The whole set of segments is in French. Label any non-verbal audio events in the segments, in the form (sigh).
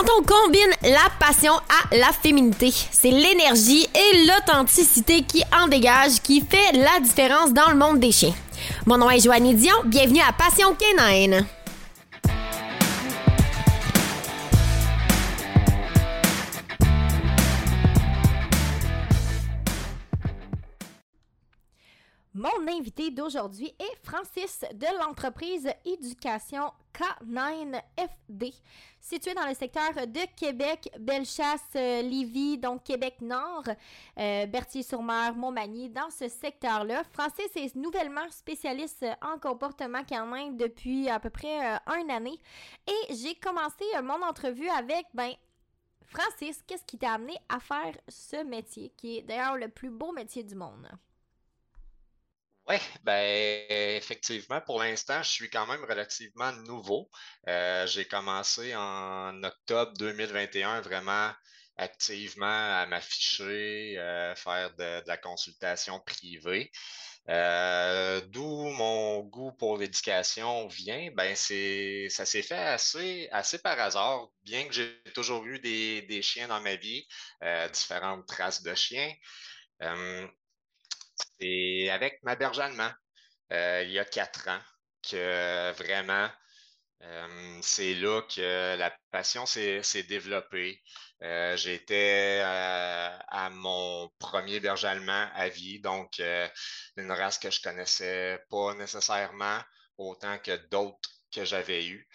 Quand on combine la passion à la féminité, c'est l'énergie et l'authenticité qui en dégage qui fait la différence dans le monde des chiens. Mon nom est Joanne Dion, bienvenue à Passion Canine. Mon invité d'aujourd'hui est Francis de l'entreprise Éducation K9FD, située dans le secteur de Québec, Bellechasse, euh, Lévis, donc Québec-Nord, euh, Berthier-sur-Mer, Montmagny, dans ce secteur-là. Francis est nouvellement spécialiste en comportement canin depuis à peu près euh, une année et j'ai commencé mon entrevue avec, ben, Francis, qu'est-ce qui t'a amené à faire ce métier, qui est d'ailleurs le plus beau métier du monde? Oui, ben effectivement, pour l'instant, je suis quand même relativement nouveau. Euh, j'ai commencé en octobre 2021 vraiment activement à m'afficher, euh, faire de, la consultation privée. Euh, d'où mon goût pour l'éducation vient, ben c'est ça s'est fait assez, assez par hasard, bien que j'ai toujours eu des, des chiens dans ma vie, différentes races de chiens. C'est avec ma berge allemand, euh, il y a quatre ans, que vraiment, euh, c'est là que la passion s'est développée. Euh, J'étais à mon premier berger allemand à vie, donc une race que je connaissais pas nécessairement autant que d'autres que j'avais eues.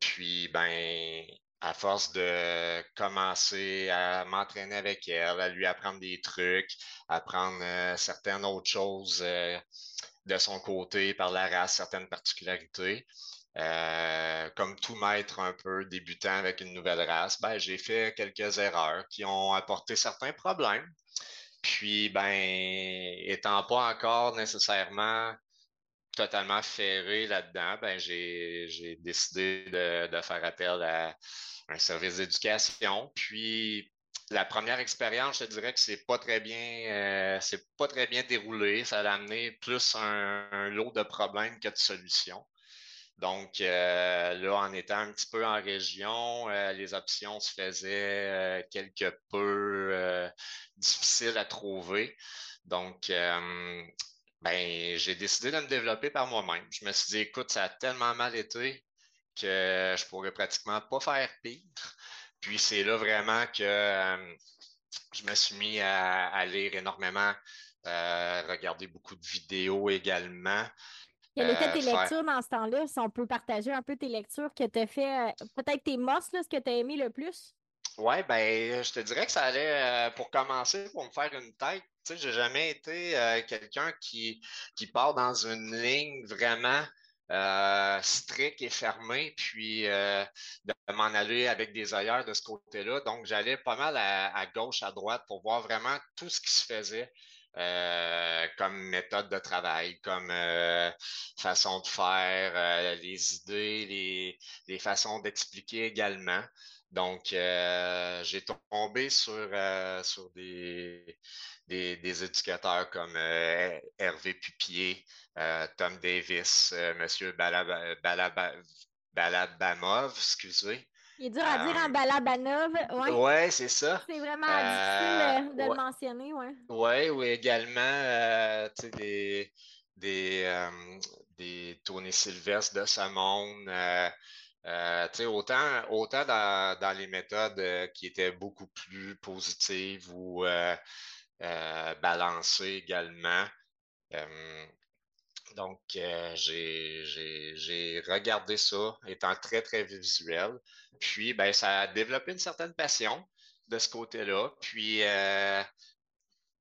puis, ben, à force de commencer à m'entraîner avec elle, à lui apprendre des trucs, apprendre euh, certaines autres choses euh, de son côté par la race, certaines particularités. Euh, comme tout maître un peu débutant avec une nouvelle race, ben, j'ai fait quelques erreurs qui ont apporté certains problèmes. Puis, ben, étant pas encore nécessairement totalement ferré là-dedans, ben, j'ai décidé de, de, faire appel à un service d'éducation. Puis la première expérience, je dirais que c'est pas très bien, euh, c'est pas très bien déroulé. Ça a amené plus un, lot de problèmes que de solutions. Donc euh, là, en étant un petit peu en région, euh, les options se faisaient quelque peu difficiles à trouver. Donc, ben, j'ai décidé de me développer par moi-même. Je me suis dit, écoute, ça a tellement mal été que je pourrais pratiquement pas faire pire. Puis c'est là vraiment que euh, je me suis mis à, lire énormément, euh, regarder beaucoup de vidéos également. Quelles étaient tes euh, lectures dans ce temps-là? Si on peut partager un peu tes lectures que tu as fait, peut-être tes mosses, ce que tu as aimé le plus? Oui, ben, je te dirais que ça allait, pour commencer, pour me faire une tête. Tu sais, j'ai jamais été quelqu'un qui, qui part dans une ligne vraiment euh, strict et fermé, puis euh, de m'en aller avec des ailleurs de ce côté-là. Donc, j'allais pas mal à, gauche, à droite pour voir vraiment tout ce qui se faisait. Euh, comme méthode de travail, comme façon de faire, les idées, les, les façons d'expliquer également. Donc, j'ai tombé sur, sur des, des, des, éducateurs comme Hervé Pupier, euh, Tom Davis, euh, Monsieur Balabamov, excusez. Il est dur à dire en euh, Balabanov. Oui, ouais, c'est ça. C'est vraiment difficile de le mentionner. Oui, ouais, ou également des, des, des Tony Sylvestre de ce monde. Autant autant dans, dans, les méthodes qui étaient beaucoup plus positives ou balancées également. Donc, euh, j'ai regardé ça, étant très, très visuel. Puis, ben, ça a développé une certaine passion de ce côté-là. Puis, euh,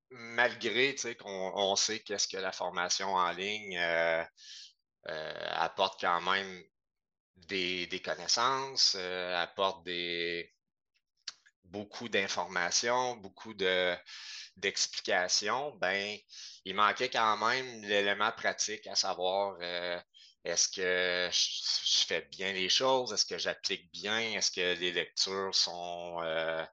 malgré qu'on sait qu'est-ce que la formation en ligne euh, apporte quand même des, connaissances, apporte des, beaucoup d'informations, beaucoup d'explications, ben, il manquait quand même l'élément pratique, à savoir euh, est-ce que je, fais bien les choses, est-ce que j'applique bien, est-ce que les lectures sont, euh,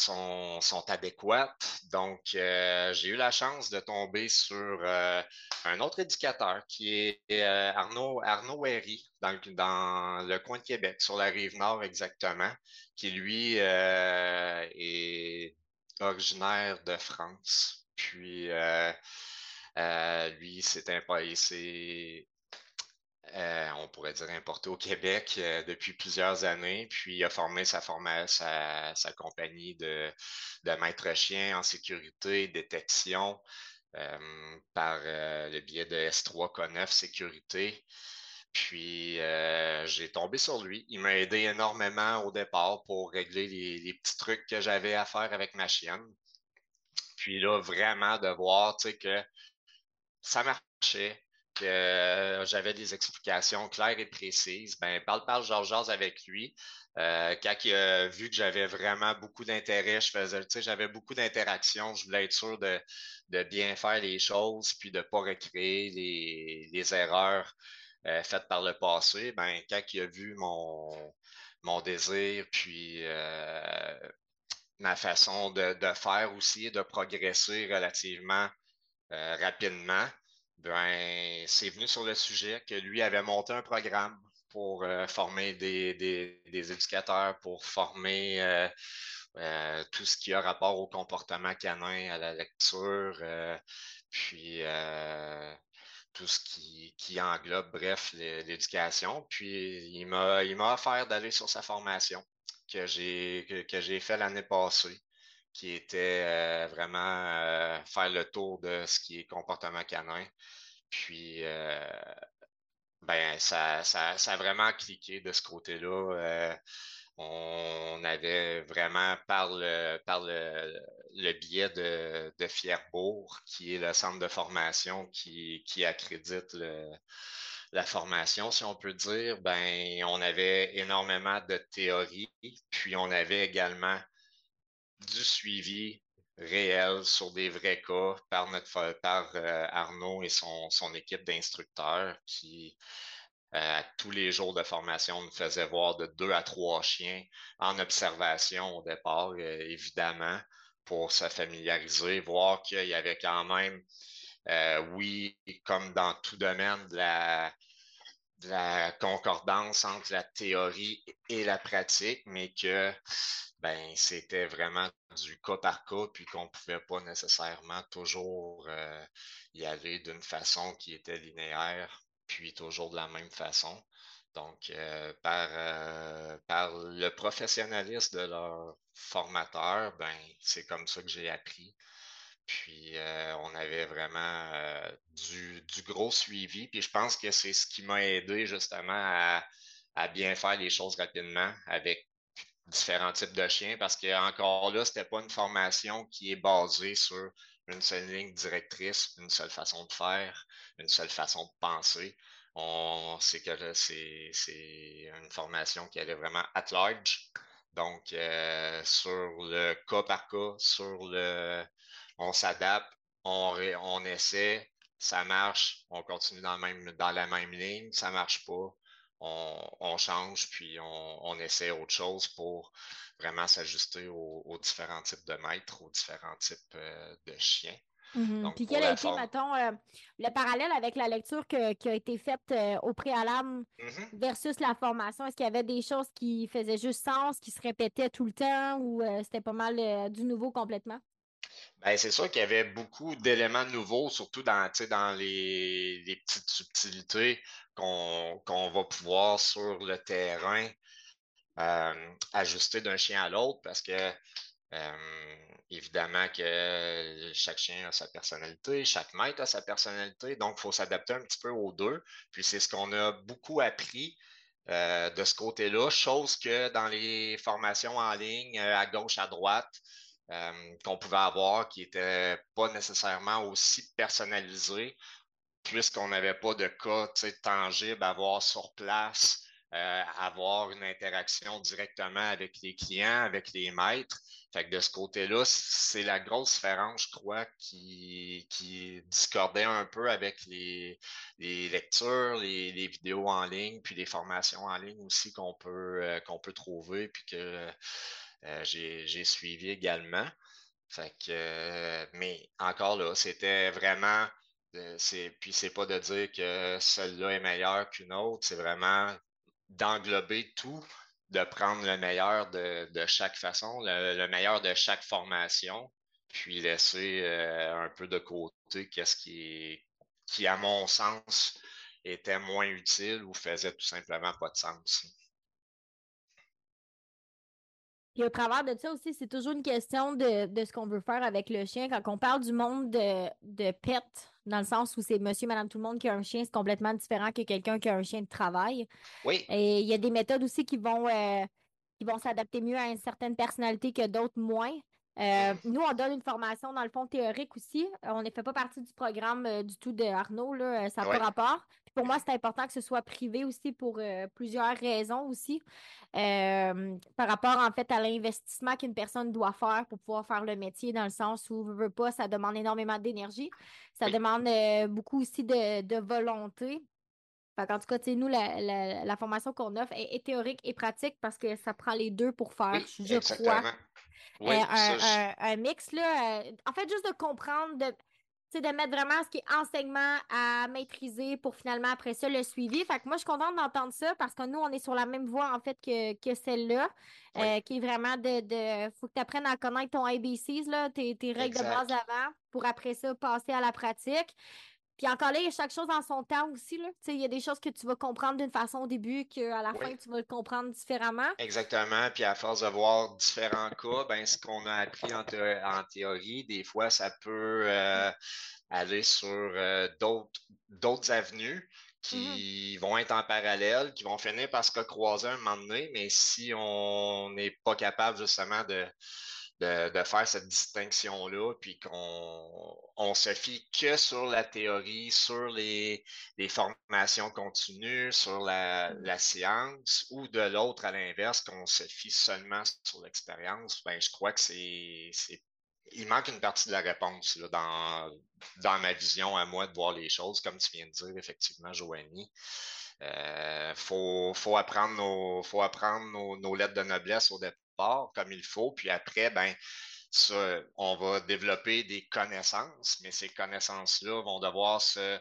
sont, adéquates. Donc, euh, j'ai eu la chance de tomber sur euh, un autre éducateur qui est euh, Arnaud, Arnaud dans, le coin de Québec, sur la rive nord exactement, qui lui est originaire de France. Puis, lui, c'est un, euh, on pourrait dire importé au Québec euh, depuis plusieurs années, puis a formé sa, compagnie de, maître chien en sécurité, détection, euh, par le biais de S3 K9 Sécurité. Puis j'ai tombé sur lui. Il m'a aidé énormément au départ pour régler les, les petits trucs que j'avais à faire avec ma chienne. Puis là, vraiment de voir que ça marchait, que j'avais des explications claires et précises, ben parle, parle, Georges avec lui. Euh, quand il a vu que j'avais vraiment beaucoup d'intérêt, je faisais, tu sais, j'avais beaucoup d'interactions, je voulais être sûr de, bien faire les choses, puis de ne pas recréer les, erreurs euh, faites par le passé. Ben, quand il a vu mon, mon désir, puis euh, ma façon de, de, faire aussi, de progresser relativement rapidement, ben, c'est venu sur le sujet que lui avait monté un programme pour euh, former des, éducateurs, pour former euh, euh, tout ce qui a rapport au comportement canin, à la lecture, puis tout ce qui, englobe, bref, l'éducation. Puis il m'a offert d'aller sur sa formation que j'ai que j'ai fait l'année passée qui était euh, vraiment euh, faire le tour de ce qui est comportement canin. Puis, euh, ben, ça, ça, ça, a vraiment cliqué de ce côté-là. on avait vraiment, par le, par le, le biais de, de, Fierbourg, qui est le centre de formation qui, qui accrédite la formation, si on peut dire, ben, on avait énormément de théorie, puis on avait également du suivi réel sur des vrais cas par, notre, par euh, Arnaud et son, son équipe d'instructeurs qui, euh, tous les jours de formation, nous faisaient voir de deux à trois chiens en observation au départ, euh, évidemment, pour se familiariser, voir qu'il y avait quand même, oui, comme dans tout domaine de la concordance entre la théorie et la pratique, mais que ben, c'était vraiment du cas par cas, puis qu'on ne pouvait pas nécessairement toujours euh, y aller d'une façon qui était linéaire, puis toujours de la même façon. Donc, euh, par, euh, par le professionnalisme de leur formateur, ben, c'est comme ça que j'ai appris. Puis, on avait vraiment du, du, gros suivi. Puis, je pense que c'est ce qui m'a aidé justement à, à bien faire les choses rapidement avec différents types de chiens parce qu'encore là, ce n'était pas une formation qui est basée sur une seule ligne directrice, une seule façon de faire, une seule façon de penser. On sait que c'est une formation qui allait vraiment at large. Donc, euh, sur le cas par cas, sur le on s'adapte, on, on essaie, ça marche, on continue dans, même, dans la même ligne, ça marche pas, on, change, puis on, essaie autre chose pour vraiment s'ajuster aux, différents types de maîtres, aux différents types euh, de chiens. Mm-hmm. puis quel a été, mettons, euh, le parallèle avec la lecture qui a été faite euh, au préalable mm-hmm. versus la formation? Est-ce qu'il y avait des choses qui faisaient juste sens, qui se répétaient tout le temps ou c'était pas mal du nouveau complètement? Ben, c'est sûr qu'il y avait beaucoup d'éléments nouveaux, surtout dans, dans les, les petites subtilités qu'on va pouvoir sur le terrain euh, ajuster d'un chien à l'autre parce que euh, évidemment que chaque chien a sa personnalité, chaque maître a sa personnalité, donc il faut s'adapter un petit peu aux deux. Puis c'est ce qu'on a beaucoup appris euh, de ce côté-là, chose que dans les formations en ligne, à gauche, à droite, qu'on pouvait avoir qui n'était pas nécessairement aussi personnalisé, puisqu'on n'avait pas de cas tangible à voir sur place, euh, avoir une interaction directement avec les clients, avec les maîtres. Fait que de ce côté-là, c'est la grosse différence, je crois, qui, discordait un peu avec les, lectures, les, vidéos en ligne, puis les formations en ligne aussi qu'on peut, euh, peut trouver, puis que j'ai suivi également. Fait que, mais encore là, c'était vraiment c'est, puis c'est pas de dire que celle-là est meilleure qu'une autre, c'est vraiment d'englober tout, de prendre le meilleur de, chaque façon, le, meilleur de chaque formation, puis laisser euh, un peu de côté qu'est-ce qui, qui, à mon sens, était moins utile ou faisait tout simplement pas de sens. Puis au travers de ça aussi, c'est toujours une question de, ce qu'on veut faire avec le chien. Quand on parle du monde de, de pets, dans le sens où c'est monsieur, madame, tout le monde qui a un chien, c'est complètement différent que quelqu'un qui a un chien de travail. Oui. Et il y a des méthodes aussi qui vont, euh, qui vont s'adapter mieux à une certaine personnalité que d'autres moins. Euh, nous, on donne une formation, dans le fond, théorique aussi. On ne fait pas partie du programme euh, du tout de Arnaud, là, ça n'a pas rapport. pour moi, c'est important que ce soit privé aussi pour plusieurs raisons aussi. par rapport, en fait, à l'investissement qu'une personne doit faire pour pouvoir faire le métier, dans le sens où, veut pas, ça demande énormément d'énergie. Ça demande beaucoup aussi de, volonté. en tout cas, nous, la, formation qu'on offre est, théorique et pratique parce que ça prend les deux pour faire, je crois, oui, un, un, mix, là. Euh, en fait, juste de comprendre, de, de mettre vraiment ce qui est enseignement à maîtriser pour finalement, après ça, le suivi. Fait que moi, je suis contente d'entendre ça parce que nous, on est sur la même voie, en fait, que, que celle-là, euh, qui est vraiment de, de. faut que tu apprennes à connaître ton ABCs, là, tes, tes règles de base avant, pour après ça, passer à la pratique. Puis encore là, il y a chaque chose en son temps aussi. Là. Il y a des choses que tu vas comprendre d'une façon au début qu'à la fin, tu vas le comprendre différemment. Exactement. Puis à force de voir différents cas, ben, ce qu'on a appris en, théorie, des fois, ça peut euh, aller sur euh, d'autres avenues qui mm-hmm. vont être en parallèle, qui vont finir par se croiser un moment donné, mais si on n'est pas capable justement de, de, faire cette distinction-là, puis qu'on on se fie que sur la théorie, sur les, formations continues, sur la, la science, ou de l'autre, à l'inverse, qu'on se fie seulement sur l'expérience, ben, je crois que c'est. Il manque une partie de la réponse là, dans, dans ma vision à moi de voir les choses, comme tu viens de dire, effectivement, Joanie. Il euh, faut, faut, apprendre, nos, faut apprendre nos, nos lettres de noblesse au départ comme il faut. Puis après, ben, on va développer des connaissances, mais ces connaissances-là vont devoir se,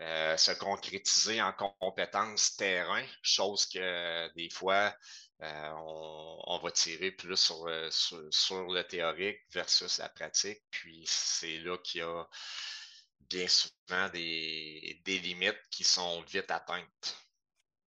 euh, se concrétiser en compétences terrain, chose que des fois, euh, on, va tirer plus euh, sur, sur, le théorique versus la pratique. Puis c'est là qu'il y a bien souvent des limites qui sont vite atteintes.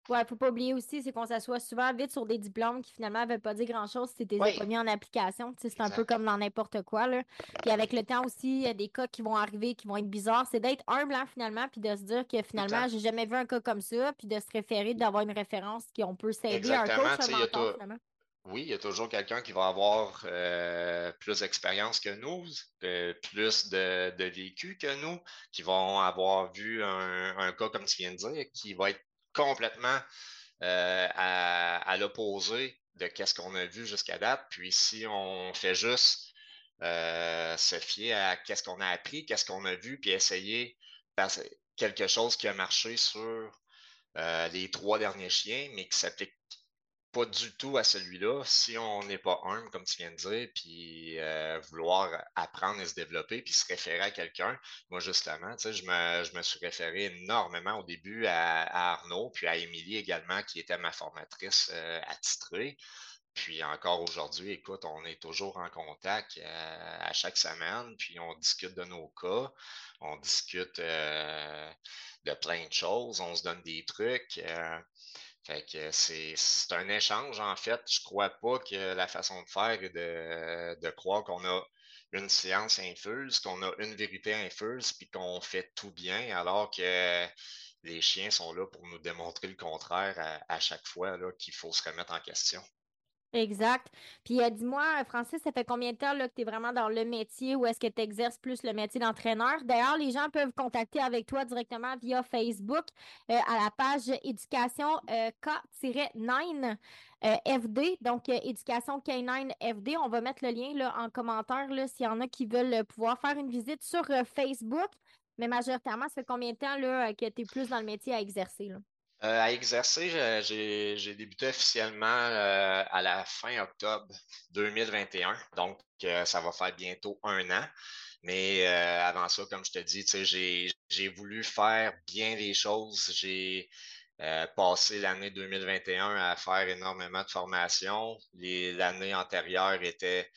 Ouais, faut pas oublier aussi, c'est qu'on s'assoit souvent vite sur des diplômes qui finalement ne veulent pas dire grand-chose si tu les pas mis en application. C'est un peu comme dans n'importe quoi. Là. Puis avec le temps aussi, il y a des cas qui vont arriver, qui vont être bizarres. C'est d'être humble hein, finalement, puis de se dire que finalement, j'ai jamais vu un cas comme ça, puis de se référer, d'avoir une référence qui on peut s'aider un coach, un mentor, finalement. Oui, il y a toujours quelqu'un qui va avoir euh, plus d'expérience que nous, plus de, de, vécu que nous, qui vont avoir vu un, un, cas, comme tu viens de dire, qui va être complètement euh, à, l'opposé de ce qu'on a vu jusqu'à date. Puis si on fait juste euh, se fier à qu'est-ce qu'on a appris, qu'est-ce qu'on a vu, puis essayer quelque chose qui a marché sur euh, les trois derniers chiens, mais qui s'applique pas du tout à celui-là si on n'est pas humble, comme tu viens de dire, puis euh, vouloir apprendre et se développer, puis se référer à quelqu'un. Moi, justement, tu sais, je me, je me suis référé énormément au début à, Arnaud, puis à Émilie également, qui était ma formatrice euh, attitrée. Puis encore aujourd'hui, écoute, on est toujours en contact euh, à chaque semaine, puis on discute de nos cas, on discute de plein de choses, on se donne des trucs. Fait que c'est un échange, en fait. Je crois pas que la façon de faire est de, croire qu'on a une science infuse, qu'on a une vérité infuse, puis qu'on fait tout bien, alors que les chiens sont là pour nous démontrer le contraire à chaque fois qu'il faut se remettre en question. Exact. Puis euh, dis-moi, Francis, ça fait combien de temps là, que tu es vraiment dans le métier ou est-ce que tu exerces plus le métier d'entraîneur? D'ailleurs, les gens peuvent contacter avec toi directement via Facebook euh, à la page éducation euh, K-9 FD, donc éducation K9 FD. On va mettre le lien là, en commentaire s'il y en a qui veulent pouvoir faire une visite sur Facebook. Mais majoritairement, ça fait combien de temps là, que tu es plus dans le métier à exercer? Euh, à exercer, j'ai débuté officiellement euh, à la fin octobre 2021. Donc, euh, ça va faire bientôt un an. Mais avant ça, comme je te dis, j'ai voulu faire bien les choses. J'ai passé l'année 2021 à faire énormément de formations. L'année antérieure était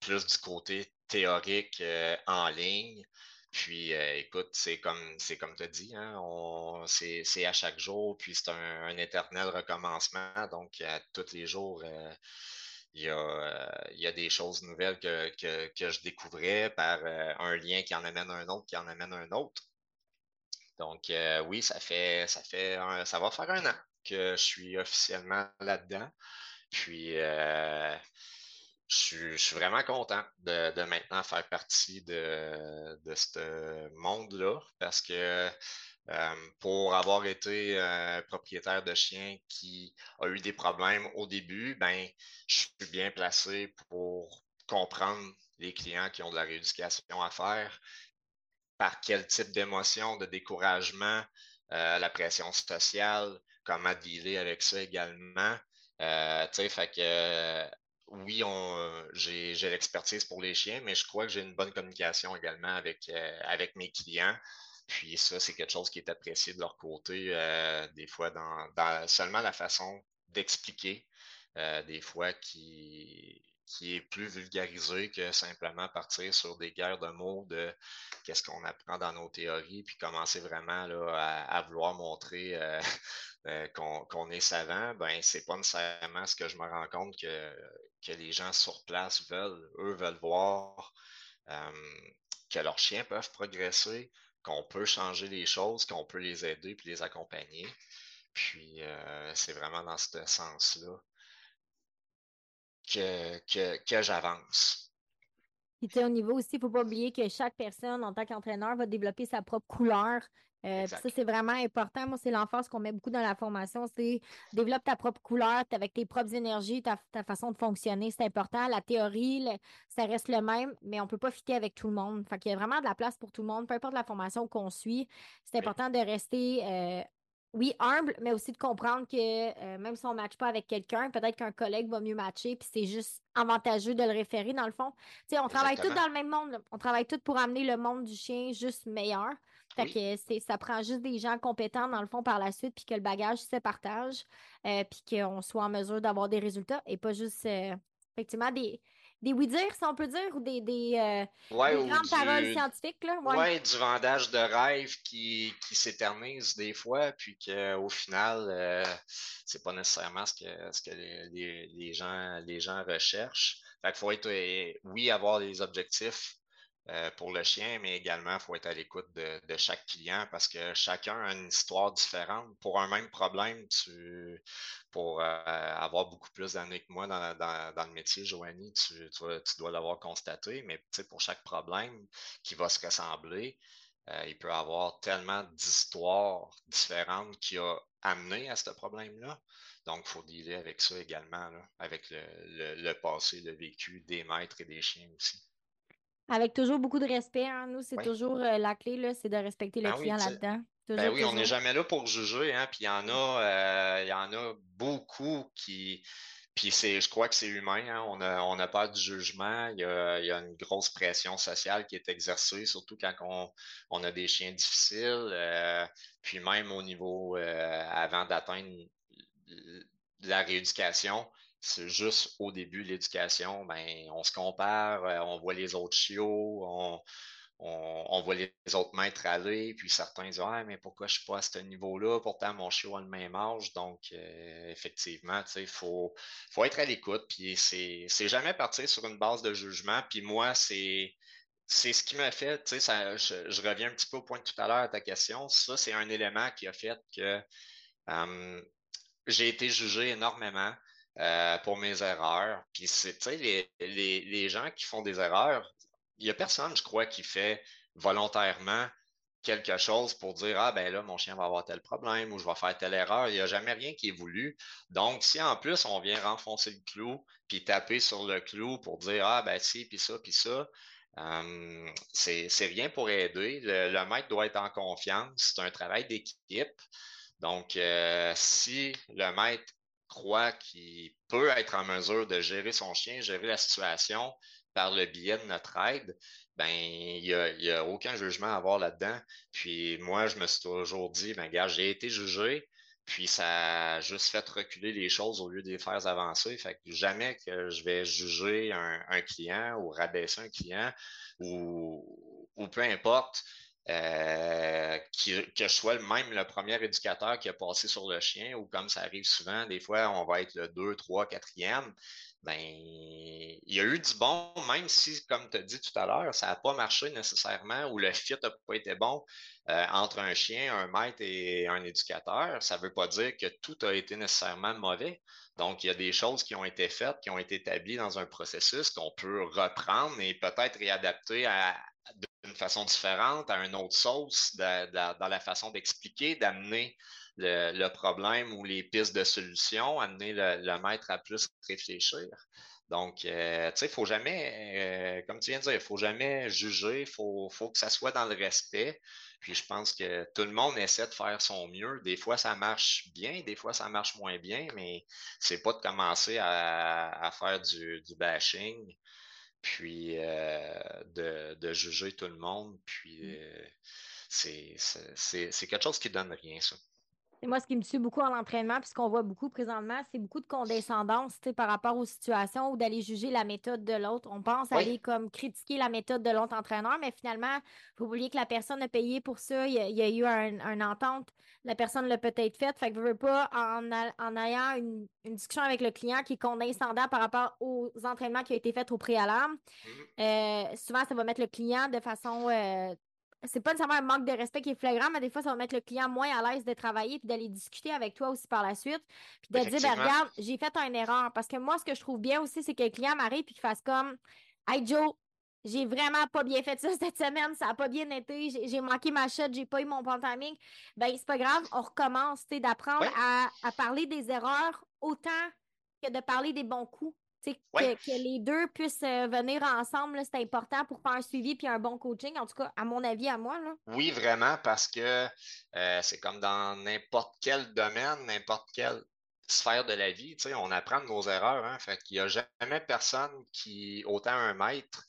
plus du côté théorique en ligne. Puis, euh, écoute, c'est comme c'est comme tu as dit, hein, c'est à chaque jour, puis c'est un, éternel recommencement. Donc, tous les jours, euh, il, y a, euh, il y a des choses nouvelles que, que, je découvrais par un lien qui en amène un autre, qui en amène un autre. Donc, oui, ça fait ça fait ça va faire un an que je suis officiellement là-dedans. Puis je suis, vraiment content de, maintenant faire partie de, ce monde-là parce que euh, pour avoir été un propriétaire de chien qui a eu des problèmes au début, ben, je suis bien placé pour comprendre les clients qui ont de la rééducation à faire, par quel type d'émotion, de découragement, euh, la pression sociale, comment dealer avec ça également. Euh, fait que oui, euh, j'ai l'expertise pour les chiens, mais je crois que j'ai une bonne communication également avec, euh, avec mes clients. Puis ça, c'est quelque chose qui est apprécié de leur côté, euh, des fois dans, seulement la façon d'expliquer, des fois qui, qui est plus vulgarisé que simplement partir sur des guerres de mots de qu'est-ce qu'on apprend dans nos théories, puis commencer vraiment là, à, vouloir montrer (laughs) qu'on est savant, ben c'est pas nécessairement ce que je me rends compte que, que les gens sur place veulent. Eux veulent voir euh, que leurs chiens peuvent progresser, qu'on peut changer les choses, qu'on peut les aider puis les accompagner. Puis euh, c'est vraiment dans ce sens-là que, que, que j'avance. Puis, au niveau aussi, il ne faut pas oublier que chaque personne, en tant qu'entraîneur, va développer sa propre couleur. Euh, ça, c'est vraiment important. Moi, c'est l'enfance qu'on met beaucoup dans la formation. C'est développe ta propre couleur avec tes propres énergies, ta, façon de fonctionner. C'est important. La théorie, ça reste le même, mais on ne peut pas fitter avec tout le monde. Fait qu'il y a vraiment de la place pour tout le monde, peu importe la formation qu'on suit. C'est important de rester euh, oui, humble, mais aussi de comprendre que euh, même si on ne matche pas avec quelqu'un, peut-être qu'un collègue va mieux matcher, puis c'est juste avantageux de le référer dans le fond. Sais, on travaille tous dans le même monde. On travaille tous pour amener le monde du chien juste meilleur. Fait que ça prend juste des gens compétents dans le fond par la suite, puis que le bagage se partage, euh, puis qu'on soit en mesure d'avoir des résultats et pas juste euh, effectivement des, des oui-dire, si on peut dire, ou des, des, euh, grandes paroles scientifiques. Là. Ouais. du vendage de rêve qui, qui s'éternise des fois, puis qu'au final, euh, c'est pas nécessairement ce que, ce que les, les, gens, les gens recherchent. Fait qu'il faut être, oui, avoir des objectifs euh, pour le chien, mais également, il faut être à l'écoute de, chaque client parce que chacun a une histoire différente. Pour un même problème, pour euh, avoir beaucoup plus d'années que moi dans, le métier, Joanie, tu, dois l'avoir constaté, mais pour chaque problème qui va se ressembler, euh, il peut avoir tellement d'histoires différentes qui ont amené à ce problème-là. Donc, il faut dealer avec ça également, avec le passé, le vécu des maîtres et des chiens aussi. Avec toujours beaucoup de respect, hein. nous, c'est toujours euh, la clé, c'est de respecter le ben client là-dedans. Ben oui, on n'est jamais là pour juger, hein, puis il y en a, euh, il y en a beaucoup qui. Puis c'est, je crois que c'est humain, hein. on n'a on a pas du jugement, il y, a, il y, a, une grosse pression sociale qui est exercée, surtout quand on, on a des chiens difficiles, euh, puis même au niveau avant d'atteindre la rééducation, c'est juste au début l'éducation, ben, on se compare, euh, on voit les autres chiots, on, on, voit les autres maîtres aller, puis certains disent Ah, mais pourquoi je ne suis pas à ce niveau-là? Pourtant, mon chiot a le même âge. Donc, euh, effectivement, il faut, faut être à l'écoute. Puis, c'est jamais partir sur une base de jugement. Puis, moi, c'est. C'est ce qui m'a fait, tu sais, je, reviens un petit peu au point de tout à l'heure à ta question. Ça, c'est un élément qui a fait que j'ai été jugé énormément. Euh, pour mes erreurs. Puis, c'est, les, les, les gens qui font des erreurs, il n'y a personne, je crois, qui fait volontairement quelque chose pour dire Ah, ben là, mon chien va avoir tel problème ou je vais faire telle erreur. Il n'y a jamais rien qui est voulu. Donc, si en plus on vient renfoncer le clou puis taper sur le clou pour dire Ah, ben si, puis ça, puis ça, euh, c'est rien pour aider. Le, le, maître doit être en confiance. C'est un travail d'équipe. Donc, euh, si le maître croit qu'il peut être en mesure de gérer son chien, gérer la situation par le biais de notre aide, ben il n'y a, aucun jugement à avoir là-dedans. Puis moi, je me suis toujours dit, ben gars, j'ai été jugé, puis ça a juste fait reculer les choses au lieu de les faire avancer. Fait que jamais que je vais juger un, client ou rabaisser un client ou peu importe. Euh, que je sois même le premier éducateur qui a passé sur le chien, ou comme ça arrive souvent, des fois, on va être le 2, 3, 4e. Ben, il y a eu du bon, même si, comme tu as dit tout à l'heure, ça n'a pas marché nécessairement ou le fit n'a pas été bon euh, entre un chien, un maître et un éducateur. Ça ne veut pas dire que tout a été nécessairement mauvais. Donc, il y a des choses qui ont été faites, qui ont été établies dans un processus qu'on peut reprendre et peut-être réadapter à, d'une façon différente, à une autre sauce, dans la façon d'expliquer, d'amener le, problème ou les pistes de solution, amener le, maître à plus réfléchir. Donc, euh, tu sais, il faut jamais, euh, comme tu viens de dire, il faut jamais juger, il faut, que ça soit dans le respect. Puis je pense que tout le monde essaie de faire son mieux. Des fois, ça marche bien, des fois, ça marche moins bien, mais c'est pas de commencer à, faire du, bashing, puis euh, de, juger tout le monde. Puis mmh. c'est quelque chose qui donne rien, ça. Et moi, ce qui me suit beaucoup en entraînement, puis ce qu'on voit beaucoup présentement, c'est beaucoup de condescendance par rapport aux situations ou d'aller juger la méthode de l'autre. On pense aller comme critiquer la méthode de l'autre entraîneur, mais finalement, il faut oublier que la personne a payé pour ça. Il y a, eu un, entente. La personne l'a peut-être faite. Fait que je veux pas, en, en ayant une, discussion avec le client qui est condescendant par rapport aux entraînements qui ont été faits au préalable, mmh. euh, souvent, ça va mettre le client de façon euh, c'est pas nécessairement un manque de respect qui est flagrant, mais des fois, ça va mettre le client moins à l'aise de travailler puis d'aller discuter avec toi aussi par la suite. Puis de dire, ben, regarde, j'ai fait une erreur. Parce que moi, ce que je trouve bien aussi, c'est que le client m'arrive et qu'il fasse comme, hey Joe, j'ai vraiment pas bien fait ça (laughs) cette semaine, ça a pas bien été, j'ai manqué ma shot, j'ai pas eu mon bon timing. Ben, c'est pas grave, on recommence, d'apprendre à, à parler des erreurs autant que de parler des bons coups. Que, les deux puissent euh, venir ensemble, c'est important pour faire un suivi puis un bon coaching, en tout cas, à mon avis, à moi. Là. Oui, vraiment, parce que euh, c'est comme dans n'importe quel domaine, n'importe quelle sphère de la vie, on apprend de nos erreurs. Hein, fait qu'il n'y a jamais personne qui, autant un maître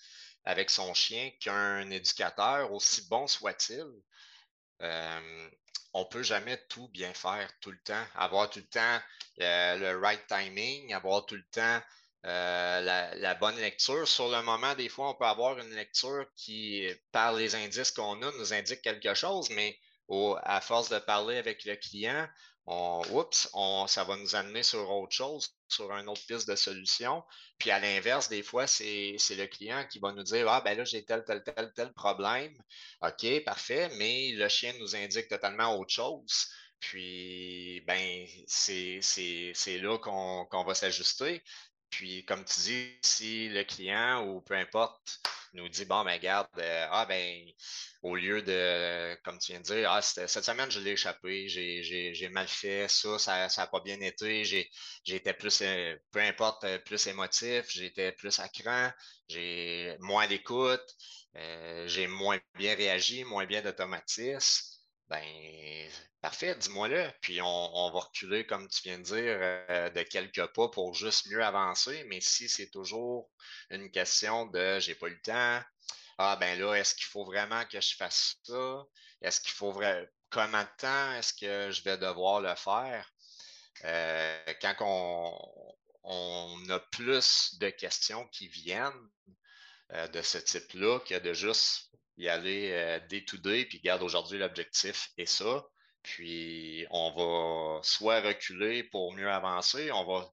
avec son chien qu'un éducateur, aussi bon soit-il, euh, on ne peut jamais tout bien faire tout le temps. Avoir tout le temps le right timing, avoir tout le temps euh, la, bonne lecture. Sur le moment, des fois, on peut avoir une lecture qui, par les indices qu'on a, nous indique quelque chose, mais à force de parler avec le client, on, oups, on, ça va nous amener sur autre chose, sur une autre piste de solution. Puis à l'inverse, des fois, c'est le client qui va nous dire Ah, ben là, j'ai tel, tel, tel, tel problème. OK, parfait, mais le chien nous indique totalement autre chose. Puis, ben, c'est là qu'on va s'ajuster. Puis, comme tu dis, si le client ou peu importe nous dit bon, ben, garde, euh, ah, ben, au lieu de, comme tu viens de dire, ah, cette semaine, je l'ai échappé, j'ai mal fait, ça, ça n'a pas bien été, j'étais plus, euh, peu importe, euh, plus émotif, j'étais plus à cran, j'ai moins d'écoute, j'ai moins bien réagi, moins bien d'automatisme ben, parfait, dis-moi-le. Puis on, va reculer, comme tu viens de dire, euh, de quelques pas pour juste mieux avancer. Mais si c'est toujours une question de j'ai pas eu le temps, ah ben là, est-ce qu'il faut vraiment que je fasse ça? Est-ce qu'il faut vraiment. Comment de temps est-ce que je vais devoir le faire? Euh, quand on, on, a plus de questions qui viennent euh, de ce type-là que de juste y aller euh, day to puis garde aujourd'hui l'objectif et ça. Puis on va soit reculer pour mieux avancer, on va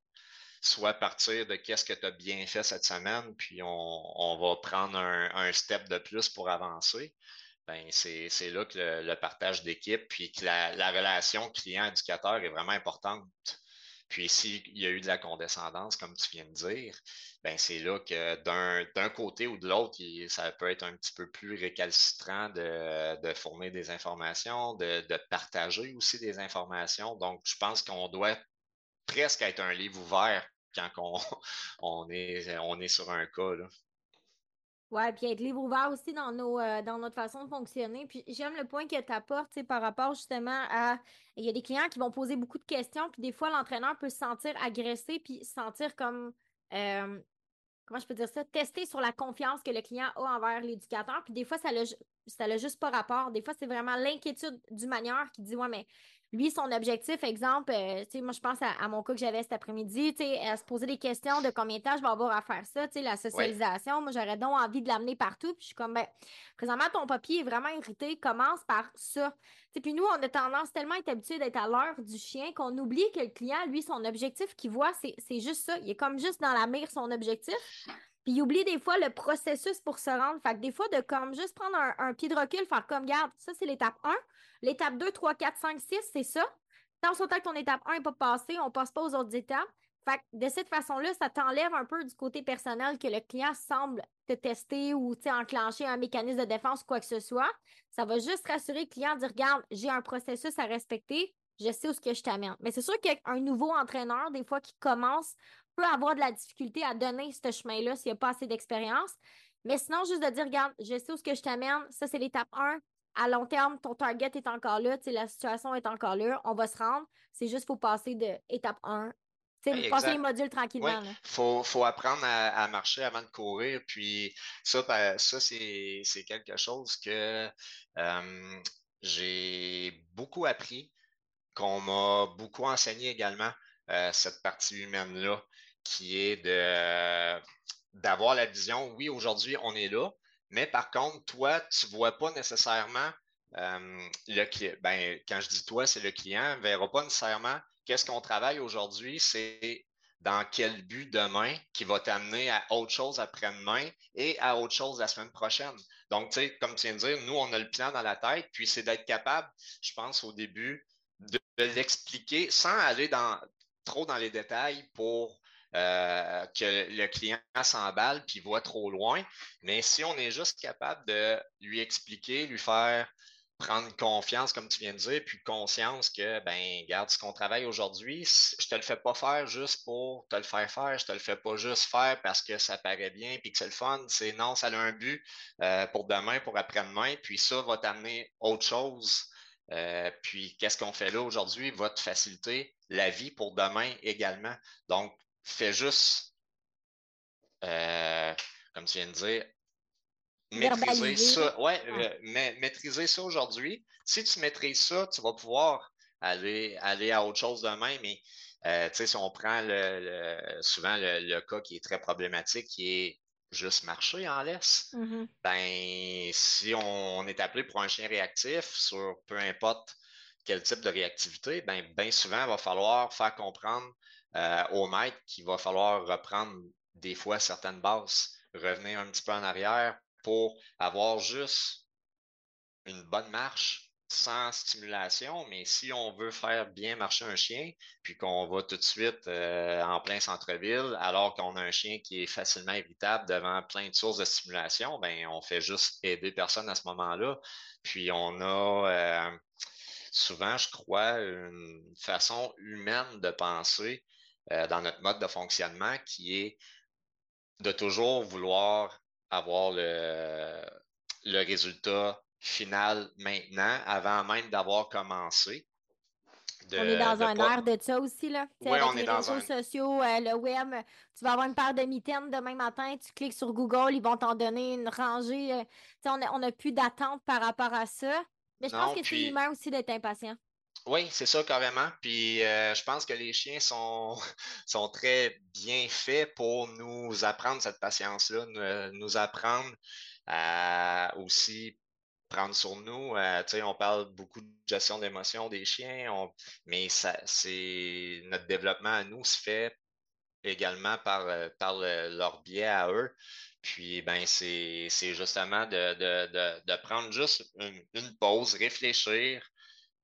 soit partir de qu'est-ce que tu as bien fait cette semaine, puis on, va prendre un, step de plus pour avancer. Ben, c'est là que le, partage d'équipe, puis que la, la relation client-éducateur est vraiment importante puis s'il y a eu de la condescendance, comme tu viens de dire, ben c'est là que d'un côté ou de l'autre, ça peut être un petit peu plus récalcitrant de, de fournir des informations, de, partager aussi des informations. Donc, je pense qu'on doit presque être un livre ouvert quand on, (laughs) on, est, on est sur un cas. Ouais, puis être libre ouvert aussi dans nos euh, dans notre façon de fonctionner. Puis j'aime le point que tu apportes par rapport justement à il y a des clients qui vont poser beaucoup de questions, puis des fois l'entraîneur peut se sentir agressé puis se sentir comme euh, comment je peux dire ça, tester sur la confiance que le client a envers l'éducateur. Puis des fois, ça n'a juste pas rapport. Des fois, c'est vraiment l'inquiétude du manière qui dit Ouais, mais lui, son objectif, exemple, euh, tu sais, moi, je pense à, mon cas que j'avais cet après-midi, tu sais, à se poser des questions de combien de temps je vais avoir à faire ça, tu sais, la socialisation. Moi, j'aurais donc envie de l'amener partout. Puis je suis comme, ben, présentement, ton papier est vraiment irrité, commence par ça. Tu puis nous, on a tendance tellement à être habitué d'être à l'heure du chien qu'on oublie que le client, lui, son objectif qu'il voit, c'est juste ça. Il est comme juste dans la mire son objectif. Puis il oublie des fois le processus pour se rendre. Fait que des fois, de comme juste prendre un, un pied de recul, faire comme, garde, ça, c'est l'étape 1. L'étape 2, 3, 4, 5, 6, c'est ça. Tant soit que ton étape 1 n'est pas passée, on ne passe pas aux autres étapes. Fait de cette façon-là, ça t'enlève un peu du côté personnel que le client semble te tester ou enclencher un mécanisme de défense quoi que ce soit. Ça va juste rassurer le client, dire Regarde, j'ai un processus à respecter, je sais où ce que je t'amène. Mais c'est sûr qu'un nouveau entraîneur, des fois, qui commence, peut avoir de la difficulté à donner ce chemin-là s'il n'y a pas assez d'expérience. Mais sinon, juste de dire Regarde, je sais où ce que je t'amène, ça c'est l'étape 1, à long terme, ton target est encore là, la situation est encore là, on va se rendre. C'est juste qu'il faut passer de étape 1 passer les modules tranquillement. Il faut, apprendre à, marcher avant de courir. Puis ça, ben, ça c'est quelque chose que euh, j'ai beaucoup appris, qu'on m'a beaucoup enseigné également, euh, cette partie humaine-là, qui est de d'avoir la vision, oui, aujourd'hui, on est là, mais par contre, toi, tu ne vois pas nécessairement euh, le. Ben, quand je dis toi, c'est le client, ne verra pas nécessairement qu'est-ce qu'on travaille aujourd'hui, c'est dans quel but demain qui va t'amener à autre chose après-demain et à autre chose la semaine prochaine. Donc, tu sais, comme tu viens de dire, nous, on a le plan dans la tête, puis c'est d'être capable, je pense, au début, de, l'expliquer sans aller dans, trop dans les détails pour euh, que le client s'emballe puis voit trop loin. Mais si on est juste capable de lui expliquer, lui faire prendre confiance, comme tu viens de dire, puis conscience que, ben, regarde, ce qu'on travaille aujourd'hui, je te le fais pas faire juste pour te le faire faire, je te le fais pas juste faire parce que ça paraît bien puis que c'est le fun. C'est non, ça a un but euh, pour demain, pour après-demain, puis ça va t'amener autre chose. Euh, puis qu'est-ce qu'on fait là aujourd'hui va te faciliter la vie pour demain également. Donc, fais juste, euh, comme tu viens de dire, maîtriser ça. Ouais, euh, maîtriser ça aujourd'hui. Si tu maîtrises ça, tu vas pouvoir aller, aller à autre chose demain. Mais euh, si on prend le, souvent le, cas qui est très problématique, qui est juste marcher en laisse, mm-hmm. ben si on, est appelé pour un chien réactif sur peu importe quel type de réactivité, ben bien souvent, il va falloir faire comprendre euh, au maître qu'il va falloir reprendre des fois certaines bases, revenir un petit peu en arrière pour avoir juste une bonne marche sans stimulation, mais si on veut faire bien marcher un chien, puis qu'on va tout de suite euh, en plein centre-ville, alors qu'on a un chien qui est facilement irritable devant plein de sources de stimulation, ben on fait juste aider personne à ce moment-là. Puis on a euh, souvent, je crois, une façon humaine de penser euh, dans notre mode de fonctionnement qui est de toujours vouloir avoir le, le résultat final maintenant, avant même d'avoir commencé. on est dans un air de ça aussi, là. Oui, on est les réseaux sociaux, euh, le web, tu vas avoir une paire de mitaines demain matin, tu cliques sur Google, ils vont t'en donner une rangée. Euh, on n'a plus d'attente par rapport à ça. Mais je pense que c'est humain aussi d'être impatient. Oui, c'est ça carrément. Puis euh, je pense que les chiens sont, (laughs) sont très bien faits pour nous apprendre cette patience-là, nous, apprendre à aussi prendre sur nous. Euh, on parle beaucoup de gestion d'émotions des chiens, mais ça, c'est notre développement à nous se fait également par, euh, par leur biais à eux. Puis ben c'est justement de, de, de, prendre juste une pause, réfléchir,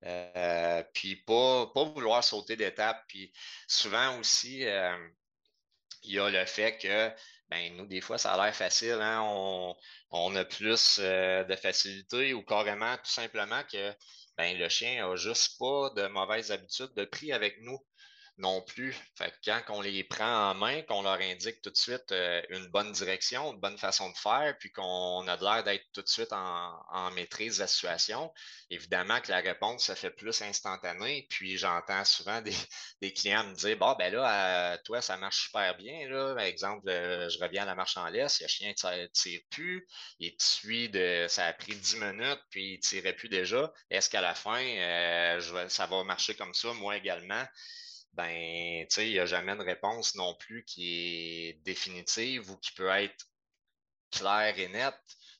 euh, puis pas, pas vouloir sauter d'étape. Puis souvent aussi, euh, il y a le fait que ben, nous, des fois, ça a l'air facile. Hein? On, a plus euh, de facilité ou carrément tout simplement que ben, le chien n'a juste pas de mauvaises habitudes de prix avec nous. Non plus. Quand on les prend en main, qu'on leur indique tout de suite euh, une bonne direction, une bonne façon de faire, puis qu'on a l'air d'être tout de suite en, maîtrise de la situation, évidemment que la réponse se fait plus instantanée. Puis j'entends souvent des, (laughs) clients me dire Bon, ben là, toi, ça marche super bien. Là. Par exemple, euh, je reviens à la marche en laisse, le chien ne tire plus, il suit de. Ça a pris 10 minutes, puis il ne tirait plus déjà. Est-ce qu'à la fin, euh, ça va marcher comme ça, moi également? Ben, tu sais, il n'y a jamais de réponse non plus qui est définitive ou qui peut être claire et nette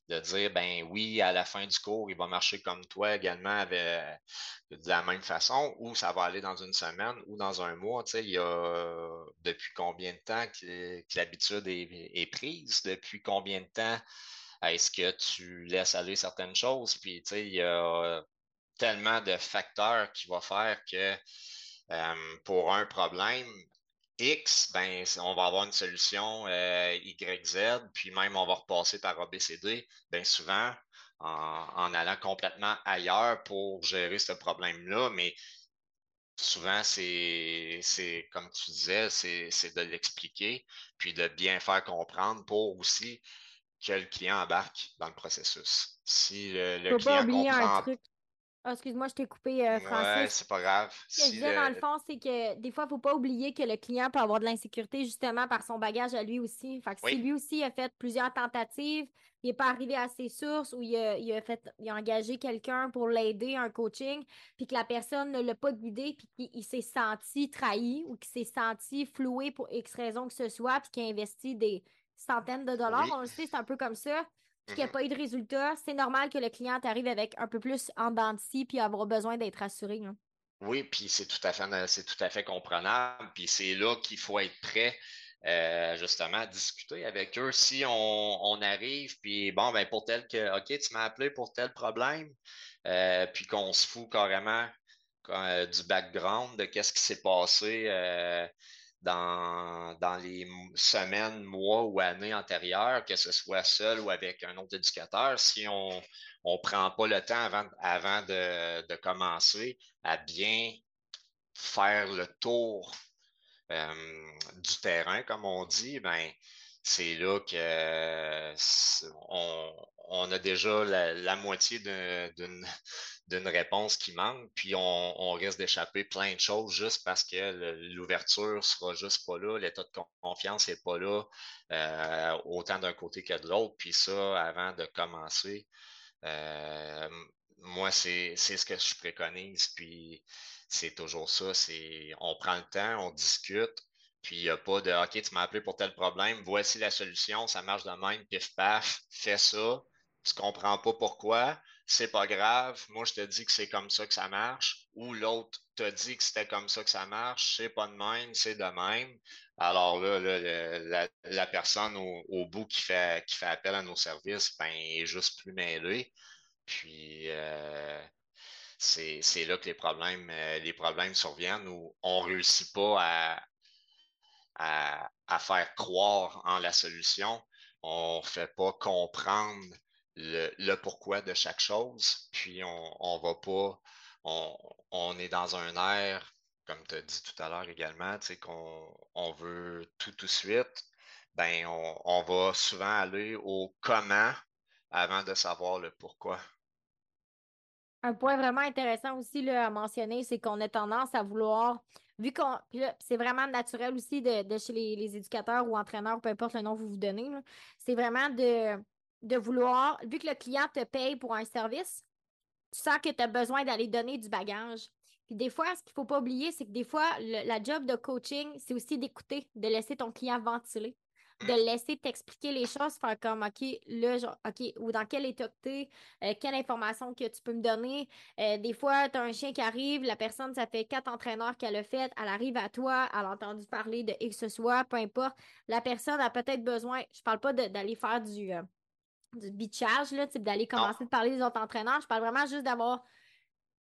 de dire, ben oui, à la fin du cours, il va marcher comme toi également de la même façon, ou ça va aller dans une semaine ou dans un mois. Tu sais, il y a depuis combien de temps que, l'habitude est, prise, depuis combien de temps est-ce que tu laisses aller certaines choses, puis tu sais, il y a tellement de facteurs qui vont faire que euh, pour un problème X, ben, on va avoir une solution euh, YZ, puis même on va repasser par ABCD, bien souvent en, allant complètement ailleurs pour gérer ce problème-là, mais souvent, c'est, comme tu disais, c'est, de l'expliquer, puis de bien faire comprendre pour aussi que le client embarque dans le processus. Si le, client comprend... Ah, excuse-moi, je t'ai coupé, euh, Francis. Ouais, c'est pas grave. Ce que je disais, dans le fond, c'est que des fois, il ne faut pas oublier que le client peut avoir de l'insécurité justement par son bagage à lui aussi. Fait que si lui aussi a fait plusieurs tentatives, il n'est pas arrivé à ses sources ou il a, fait, il a engagé quelqu'un pour l'aider, un coaching, puis que la personne ne l'a pas guidé, puis qu'il s'est senti trahi ou qu'il s'est senti floué pour X raison que ce soit, puis qu'il a investi des centaines de dollars, on le sait, c'est un peu comme ça puis qu'il n'y a mm-hmm. pas eu de résultat, c'est normal que le client arrive avec un peu plus en dents de scie puis avoir besoin d'être rassuré. Oui, puis c'est tout à fait c'est tout à fait comprenable. Puis c'est là qu'il faut être prêt. Euh, justement, à discuter avec eux. Si on, arrive, puis bon, ben pour tel que, OK, tu m'as appelé pour tel problème, euh, puis qu'on se fout carrément euh, du background de qu'est-ce qui s'est passé dans, dans les semaines, mois ou années antérieures, que ce soit seul ou avec un autre éducateur, si on ne prend pas le temps avant, avant de, de commencer à bien faire le tour euh, du terrain, comme on dit, ben, c'est là que on, on, a déjà la, moitié d'une d'une réponse qui manque, puis on, risque d'échapper plein de choses juste parce que l'ouverture sera juste pas là, l'état de confiance n'est pas là, euh, autant d'un côté que de l'autre. Puis ça, avant de commencer, euh, moi, c'est ce que je préconise, puis c'est toujours ça, c'est on prend le temps, on discute, puis il n'y a pas de OK, tu m'as appelé pour tel problème, voici la solution, ça marche de même, pif paf, fais ça. Tu comprends pas pourquoi c'est pas grave, moi je te dis que c'est comme ça que ça marche, ou l'autre te dit que c'était comme ça que ça marche, c'est pas de même, c'est de même. Alors là, la, personne au, bout qui fait, qui fait appel à nos services, ben, est juste plus mêlée. Puis euh, c'est là que les problèmes, euh, les problèmes surviennent où on réussit pas à, à, faire croire en la solution. On ne fait pas comprendre le, pourquoi de chaque chose, puis on, on va pas, on, est dans un air, comme tu as dit tout à l'heure également, tu sais, qu'on on veut tout tout de suite, ben on, va souvent aller au comment avant de savoir le pourquoi. Un point vraiment intéressant aussi à mentionner, c'est qu'on a tendance à vouloir, vu qu'on. c'est vraiment naturel aussi de, chez les, éducateurs ou entraîneurs, peu importe le nom que vous vous donnez, c'est vraiment de de vouloir, vu que le client te paye pour un service, tu sens que tu as besoin d'aller donner du bagage. Puis des fois, ce qu'il ne faut pas oublier, c'est que des fois, la job de coaching, c'est aussi d'écouter, de laisser ton client ventiler, de laisser t'expliquer les choses, faire comme, OK, là, genre, OK, ou dans quel état tu es, euh, quelle information que tu peux me donner. Euh, des fois, tu as un chien qui arrive, la personne, ça fait quatre entraîneurs qu'elle a fait, elle arrive à toi, elle a entendu parler de X ce soit, peu importe. La personne a peut-être besoin, je parle pas d'aller faire du... Euh, du bitchage, là, d'aller commencer de parler des autres entraîneurs. Je parle vraiment juste d'avoir.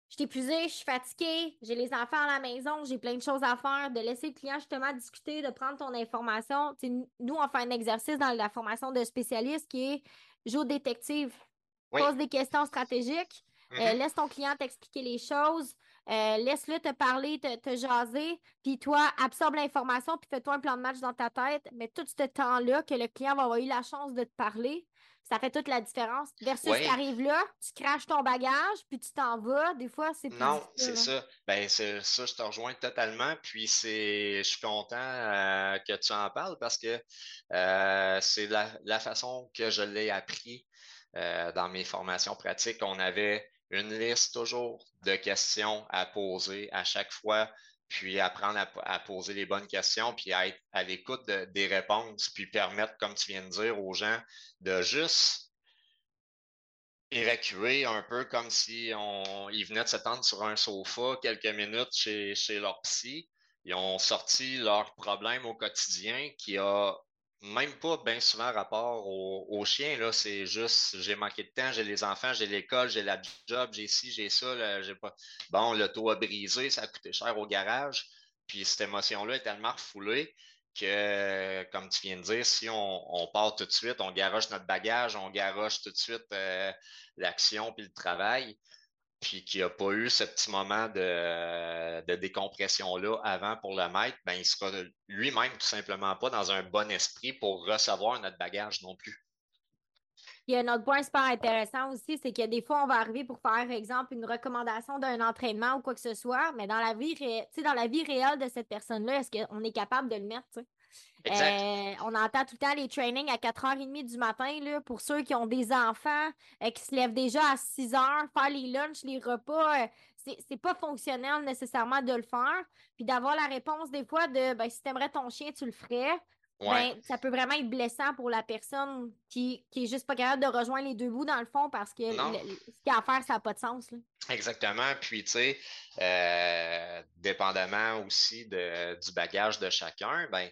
Je suis épuisée, je suis fatiguée, j'ai les enfants à la maison, j'ai plein de choses à faire, de laisser le client justement discuter, de prendre ton information. nous, on fait un exercice dans la formation de spécialiste qui est joue détective. Pose des questions stratégiques. Euh, laisse ton client t'expliquer les choses. Euh, laisse-le te parler, te, te jaser. Puis toi, absorbe l'information, puis fais-toi un plan de match dans ta tête. Mais tout ce temps-là que le client va avoir eu la chance de te parler, ça fait toute la différence. Versus tu arrives là, tu craches ton bagage, puis tu t'en vas. Des fois, c'est plus Non, c'est ça. Ben, c'est ça, je te rejoins totalement. Puis c'est, je suis content euh, que tu en parles parce que euh, c'est la, la, façon que je l'ai appris euh, dans mes formations pratiques. On avait une liste toujours de questions à poser à chaque fois puis apprendre à, poser les bonnes questions, puis à être à l'écoute des réponses, puis permettre, comme tu viens de dire, aux gens de juste évacuer un peu comme si on, ils venaient de s'attendre sur un sofa quelques minutes chez, chez leur psy. Ils ont sorti leurs problèmes au quotidien qui a même pas bien souvent rapport au, chien. Là, c'est juste j'ai manqué de temps, j'ai les enfants, j'ai l'école, j'ai la job, j'ai ci, j'ai ça. j'ai pas... Bon, l'auto a brisé, ça a coûté cher au garage. Puis cette émotion-là est tellement refoulée que, comme tu viens de dire, si on, part tout de suite, on garoche notre bagage, on garoche tout de suite euh, l'action puis le travail, puis qu'il n'y a pas eu ce petit moment de, décompression-là avant pour le maître, ben, il sera lui-même tout simplement pas dans un bon esprit pour recevoir notre bagage non plus. Il y a un autre point super intéressant aussi, c'est que des fois, on va arriver pour faire, exemple, une recommandation d'un entraînement ou quoi que ce soit, mais dans la vie, dans la vie réelle de cette personne-là, est-ce qu'on est capable de le mettre? Euh, on entend tout le temps les trainings à 4h30 du matin là, pour ceux qui ont des enfants euh, qui se lèvent déjà à 6h, faire les lunchs, les repas. Euh, c'est pas fonctionnel nécessairement de le faire. Puis d'avoir la réponse des fois de ben, si tu aimerais ton chien, tu le ferais. Ben, ça peut vraiment être blessant pour la personne qui, qui est juste pas capable de rejoindre les deux bouts dans le fond parce que ce qu'il y a à faire, ça n'a pas de sens. Exactement. Puis, tu sais, dépendamment aussi de, du bagage de chacun, ben,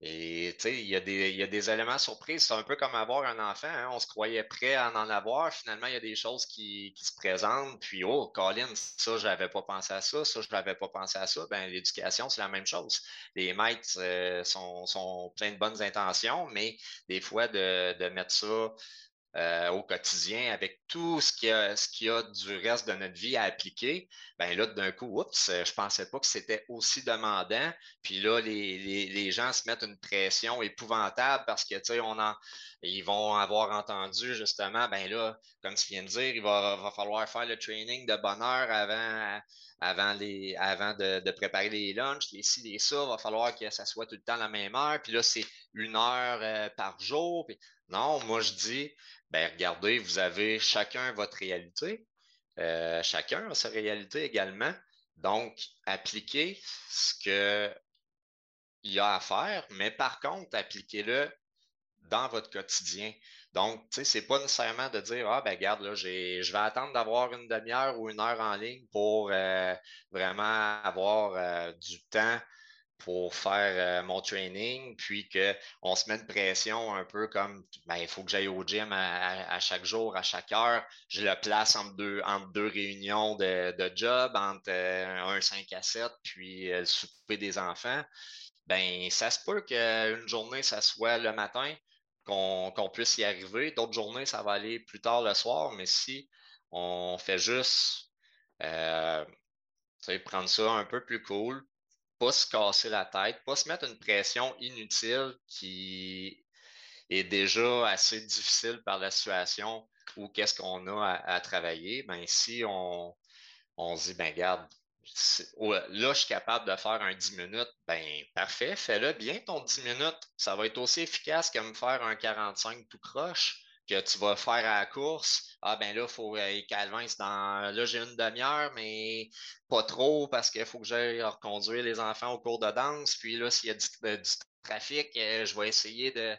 et tu sais, il y, a des, y a des éléments surprises. C'est un peu comme avoir un enfant. Hein. On se croyait prêt à en avoir. Finalement, il y a des choses qui, qui se présentent. Puis, oh, Colin, ça, je n'avais pas pensé à ça. Ça, je n'avais pas pensé à ça. Ben, l'éducation, c'est la même chose. Les maîtres euh, sont, sont pleins de bonnes intentions, mais des fois, de, de mettre ça euh, au quotidien avec tout ce qu'il y, a, a du reste de notre vie à appliquer, ben là, d'un coup, oups, je pensais pas que c'était aussi demandant. Puis là, les, les, les, gens se mettent une pression épouvantable parce que, tu sais, on ils vont avoir entendu justement, ben là, comme tu viens de dire, il va, va falloir faire le training de bonne heure avant, avant, les, avant de, préparer les lunchs, les ci, les ça, il va falloir que ça soit tout le temps la même heure. Puis là, c'est une heure euh, par jour. Non, moi, je dis, ben regardez, vous avez chacun votre réalité. Euh, chacun a sa réalité également. Donc, appliquez ce qu'il y a à faire, mais par contre, appliquez-le dans votre quotidien. Donc, tu sais, c'est pas nécessairement de dire, ah, ben, regarde, là, je vais attendre d'avoir une demi-heure ou une heure en ligne pour euh, vraiment avoir euh, du temps pour faire euh, mon training, puis qu'on se met une pression un peu comme ben, il faut que j'aille au gym à, chaque jour, à chaque heure. Je le place entre deux, réunions de, de job, entre un 5 à 7, puis le souper des enfants. Ben, ça se peut qu'une journée, ça soit le matin, qu'on puisse y arriver. D'autres journées, ça va aller plus tard le soir, mais si on fait juste prendre ça un peu plus cool, pas se casser la tête, pas se mettre une pression inutile qui est déjà assez difficile par la situation ou qu'est-ce qu'on a à, travailler, ben si on, on se dit, ben garde, là, je suis capable de faire un 10 minutes, ben parfait, fais-le bien ton 10 minutes. Ça va être aussi efficace que me faire un 45 tout croche que tu vas faire à la course. Ah ben là, il faut euh, Calvin, dans là, j'ai une demi-heure, mais pas trop parce qu'il faut que j'aille reconduire les enfants au cours de danse. Puis là, s'il y a du, trafic, euh, je vais essayer de,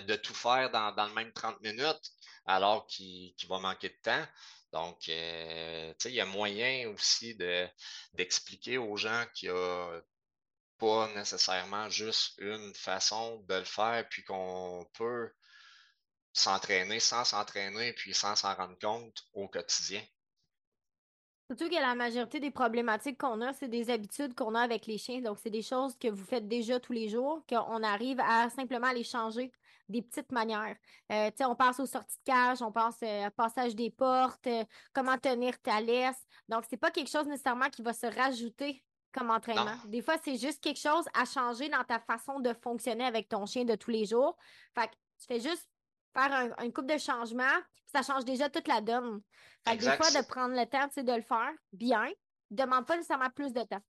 de, tout faire dans, le même 30 minutes, alors qu'il va manquer de temps. Donc, euh, il y a moyen aussi d'expliquer aux gens qu'il n'y a pas nécessairement juste une façon de le faire, puis qu'on peut s'entraîner sans s'entraîner puis sans s'en rendre compte au quotidien. Surtout que la majorité des problématiques qu'on a, c'est des habitudes qu'on a avec les chiens. Donc, c'est des choses que vous faites déjà tous les jours, qu'on arrive à simplement les changer des petites manières. Euh, on passe aux sorties de cage, on pense au passage des portes, comment tenir ta laisse. Donc, c'est pas quelque chose nécessairement qui va se rajouter comme entraînement. Des fois, c'est juste quelque chose à changer dans ta façon de fonctionner avec ton chien de tous les jours. Fait que tu fais juste faire un, une coupe de changement, ça change déjà toute la donne. Fait que des fois, de prendre le temps de le faire bien, demande pas nécessairement plus de temps.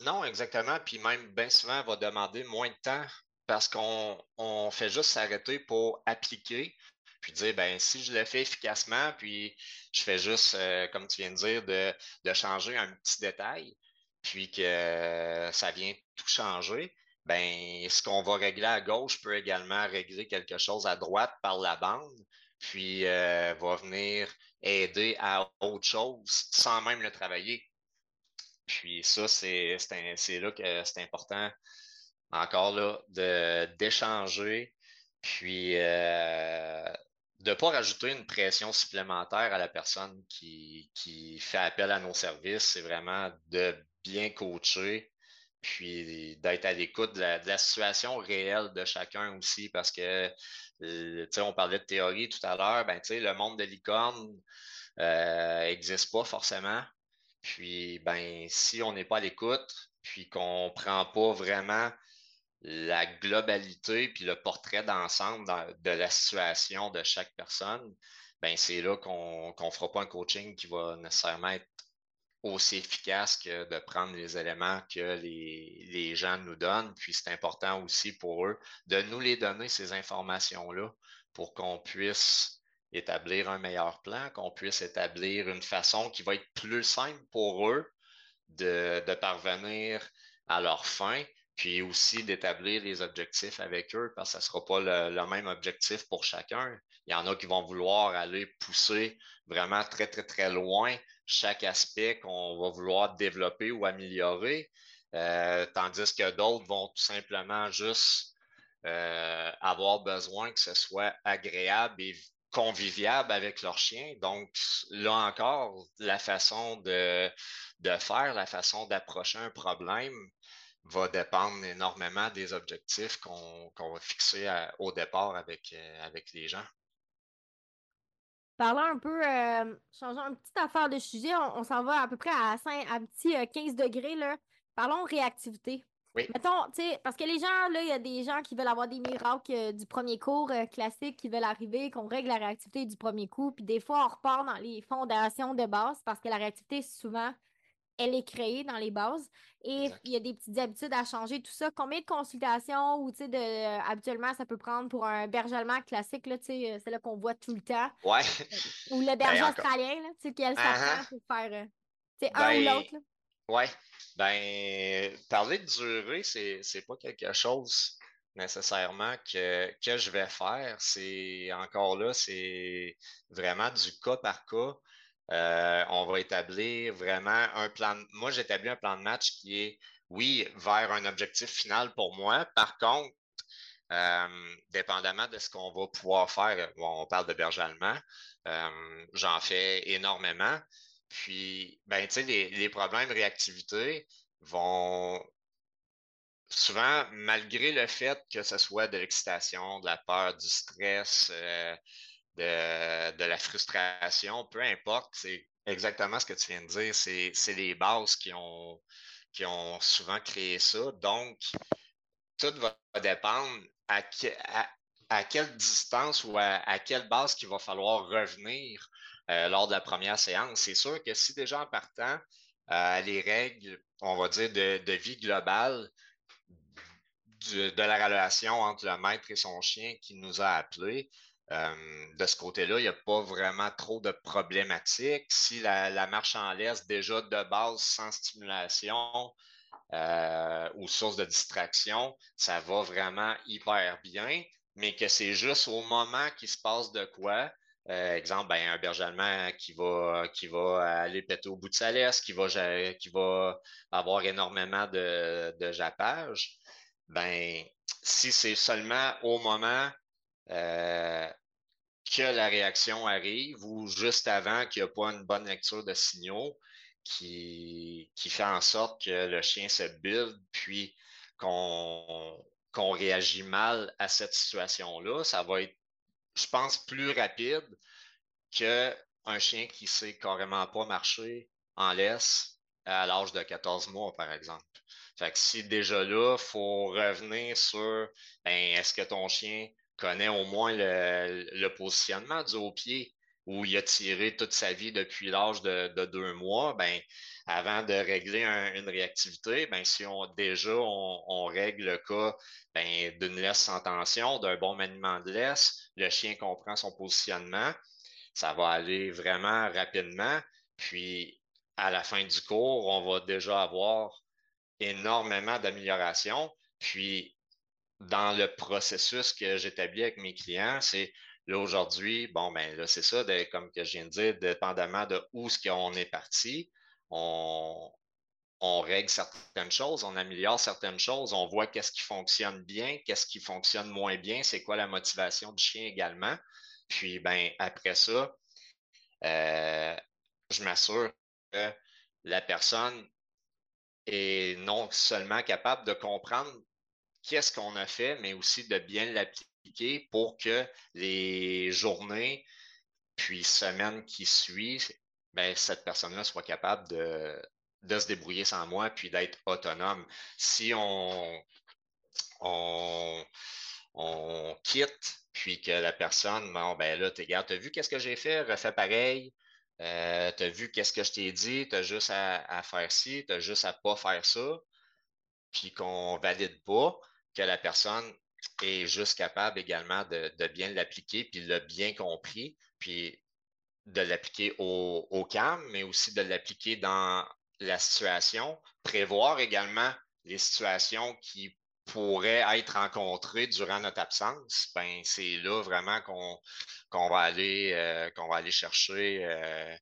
Non, exactement. Puis même, bien souvent, elle va demander moins de temps parce qu'on fait juste s'arrêter pour appliquer, puis dire, ben si je le fais efficacement, puis je fais juste, euh, comme tu viens de dire, de, changer un petit détail, puis que ça vient tout changer, ben ce qu'on va régler à gauche peut également régler quelque chose à droite par la bande, puis euh, va venir aider à autre chose sans même le travailler. Puis ça, c'est là que c'est important encore là d'échanger, puis euh, de ne pas rajouter une pression supplémentaire à la personne qui, qui fait appel à nos services. C'est vraiment de bien coacher, puis d'être à l'écoute de, la, situation réelle de chacun aussi, parce que, euh, tu sais, on parlait de théorie tout à l'heure, ben, tu sais, le monde de licorne n'existe euh, pas forcément. Puis, ben, si on n'est pas à l'écoute, puis qu'on ne prend pas vraiment la globalité puis le portrait d'ensemble de la situation de chaque personne, ben c'est là qu'on ne fera pas un coaching qui va nécessairement être aussi efficace que de prendre les éléments que les, les gens nous donnent. Puis c'est important aussi pour eux de nous les donner, ces informations-là, pour qu'on puisse établir un meilleur plan, qu'on puisse établir une façon qui va être plus simple pour eux de, de parvenir à leur fin, puis aussi d'établir les objectifs avec eux, parce que ce ne sera pas le, même objectif pour chacun. Il y en a qui vont vouloir aller pousser vraiment très, très, très loin chaque aspect qu'on va vouloir développer ou améliorer, euh, tandis que d'autres vont tout simplement juste euh, avoir besoin que ce soit agréable et conviviable avec leur chien. Donc, là encore, la façon de, de faire, la façon d'approcher un problème va dépendre énormément des objectifs qu'on va fixer au départ avec, euh, avec les gens. Parlons un peu, euh, changeons une petite affaire de sujet. On, s'en va à peu près à, 5, à petit 15 euh, degrés. Là. Parlons réactivité. Oui. Mettons, tu sais, parce que les gens, là, il y a des gens qui veulent avoir des miracles euh, du premier cours classique qui veulent arriver, qu'on règle la réactivité du premier coup. Puis des fois, on repart dans les fondations de base parce que la réactivité, souvent, elle est créée dans les bases. Et il y a des petites habitudes à changer, tout ça. Combien de consultations ou, tu sais, de, habituellement, ça peut prendre pour un berger allemand classique, là, tu sais, c'est là qu'on voit tout le temps? Ouais. Ou le berger ben, australien, là, tu sais, qu'elle uh pour faire, euh, tu sais, un ou ben, l'autre, Ouais. Ben, parler de durée, c'est, c'est pas quelque chose nécessairement que, que je vais faire. C'est encore là, c'est vraiment du cas par cas. Euh, on va établir vraiment un plan. Moi, j'établis un plan de match qui est, oui, vers un objectif final pour moi. Par contre, euh, dépendamment de ce qu'on va pouvoir faire, on parle de berger allemand, euh, j'en fais énormément. Puis, ben, tu sais, les, les, problèmes de réactivité vont souvent, malgré le fait que ce soit de l'excitation, de la peur, du stress, de, la frustration, peu importe, c'est exactement ce que tu viens de dire. C'est les bases qui ont, qui ont souvent créé ça. Donc, tout va dépendre à, à, quelle distance ou à, quelle base qu'il va falloir revenir euh, lors de la première séance. C'est sûr que si déjà en partant, euh, les règles, on va dire, de, vie globale, de la relation entre le maître et son chien qui nous a appelés, euh, de ce côté-là, il n'y a pas vraiment trop de problématiques. Si la, marche en laisse déjà de base sans stimulation euh, ou source de distraction, ça va vraiment hyper bien, mais que c'est juste au moment qu'il se passe de quoi. Euh, exemple, ben, un berger allemand qui va, qui va aller péter au bout de sa laisse, qui va, qui va avoir énormément de, de jappage. Ben, si c'est seulement au moment que la réaction arrive ou juste avant qu'il n'y a pas une bonne lecture de signaux qui, qui fait en sorte que le chien se build, puis qu'on réagit mal à cette situation-là, ça va être, je pense, plus rapide qu'un chien qui sait carrément pas marcher en laisse à l'âge de 14 mois, par exemple. Fait que si déjà là, il faut revenir sur ben, est-ce que ton chien connaît au moins le, positionnement du haut-pied où il a tiré toute sa vie depuis l'âge de, deux mois, ben, avant de régler une réactivité, ben, si déjà on, règle le cas ben, d'une laisse sans tension, d'un bon maniement de laisse, le chien comprend son positionnement, ça va aller vraiment rapidement. Puis à la fin du cours, on va déjà avoir énormément d'améliorations. Puis dans le processus que j'établis avec mes clients, c'est là aujourd'hui, bon, ben là, c'est ça, comme que je viens de dire, dépendamment de où ce qu'on est parti, on, règle certaines choses, on améliore certaines choses, on voit qu'est-ce qui fonctionne bien, qu'est-ce qui fonctionne moins bien, c'est quoi la motivation du chien également. Puis, ben, après ça, euh, je m'assure que la personne est non seulement capable de comprendre qu'est-ce qu'on a fait, mais aussi de bien l'appliquer pour que les journées puis semaines qui suivent, ben, cette personne-là soit capable de, de se débrouiller sans moi puis d'être autonome. Si on, on, quitte puis que la personne, bon, ben là, tu as vu qu'est-ce que j'ai fait, refais pareil. Euh, tu as vu qu'est-ce que je t'ai dit, tu as juste à, faire ci, tu as juste à pas faire ça, puis qu'on valide pas, que la personne est juste capable également de, bien l'appliquer, puis l'a bien compris, puis de l'appliquer au, au mais aussi de l'appliquer dans la situation, prévoir également les situations qui pourraient être rencontrées durant notre absence, ben c'est là vraiment qu'on va aller euh, va aller chercher euh,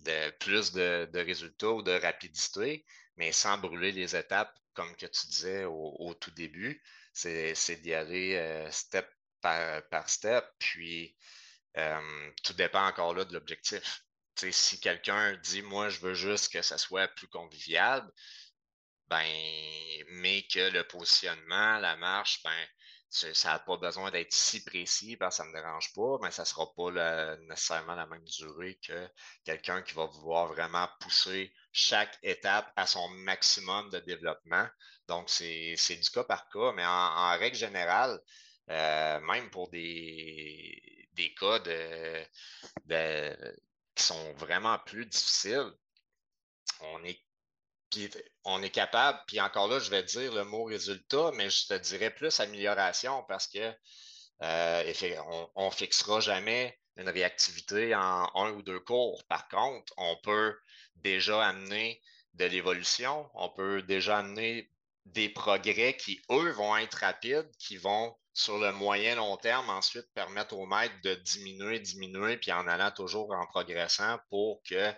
de, plus de, résultats ou de rapidité, mais sans brûler les étapes, comme que tu disais au, tout début. C'est d'y aller euh, step par, step, puis tout dépend encore là de l'objectif. Si quelqu'un dit moi je veux juste que ça soit plus convivial, ben, mais que le positionnement, la marche, ben, ça n'a pas besoin d'être si précis parce que ça ne me dérange pas, mais ça ne sera pas nécessairement la même durée que quelqu'un qui va vouloir vraiment pousser chaque étape à son maximum de développement. Donc, c'est du cas par cas, mais en, règle générale, euh, même pour des, des cas de, qui sont vraiment plus difficiles, on est puis on est capable, puis encore là, je vais dire le mot résultat, mais je te dirais plus amélioration parce que euh, on ne fixera jamais une réactivité en un ou deux cours. Par contre, on peut déjà amener de l'évolution, on peut déjà amener des progrès qui, eux, vont être rapides, qui vont, sur le moyen long terme, ensuite permettre au maître de diminuer, diminuer, puis en allant toujours en progressant pour que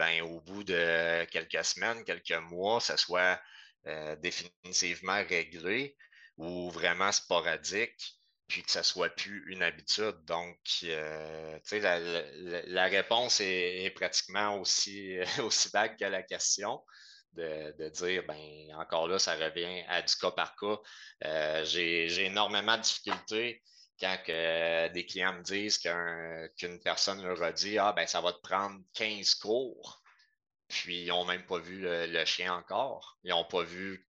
ben, au bout de quelques semaines, quelques mois, ça soit euh, définitivement réglé ou vraiment sporadique, puis que ça soit plus une habitude. Donc, euh, tu sais, la, réponse est, pratiquement aussi, (laughs) aussi vague que la question. De, dire, ben, encore là, ça revient à du cas par cas. Euh, j'ai énormément de difficultés quand que des clients me disent qu'une personne leur a dit Ah, ben, ça va te prendre 15 cours, puis ils n'ont même pas vu le, chien encore. Ils n'ont pas vu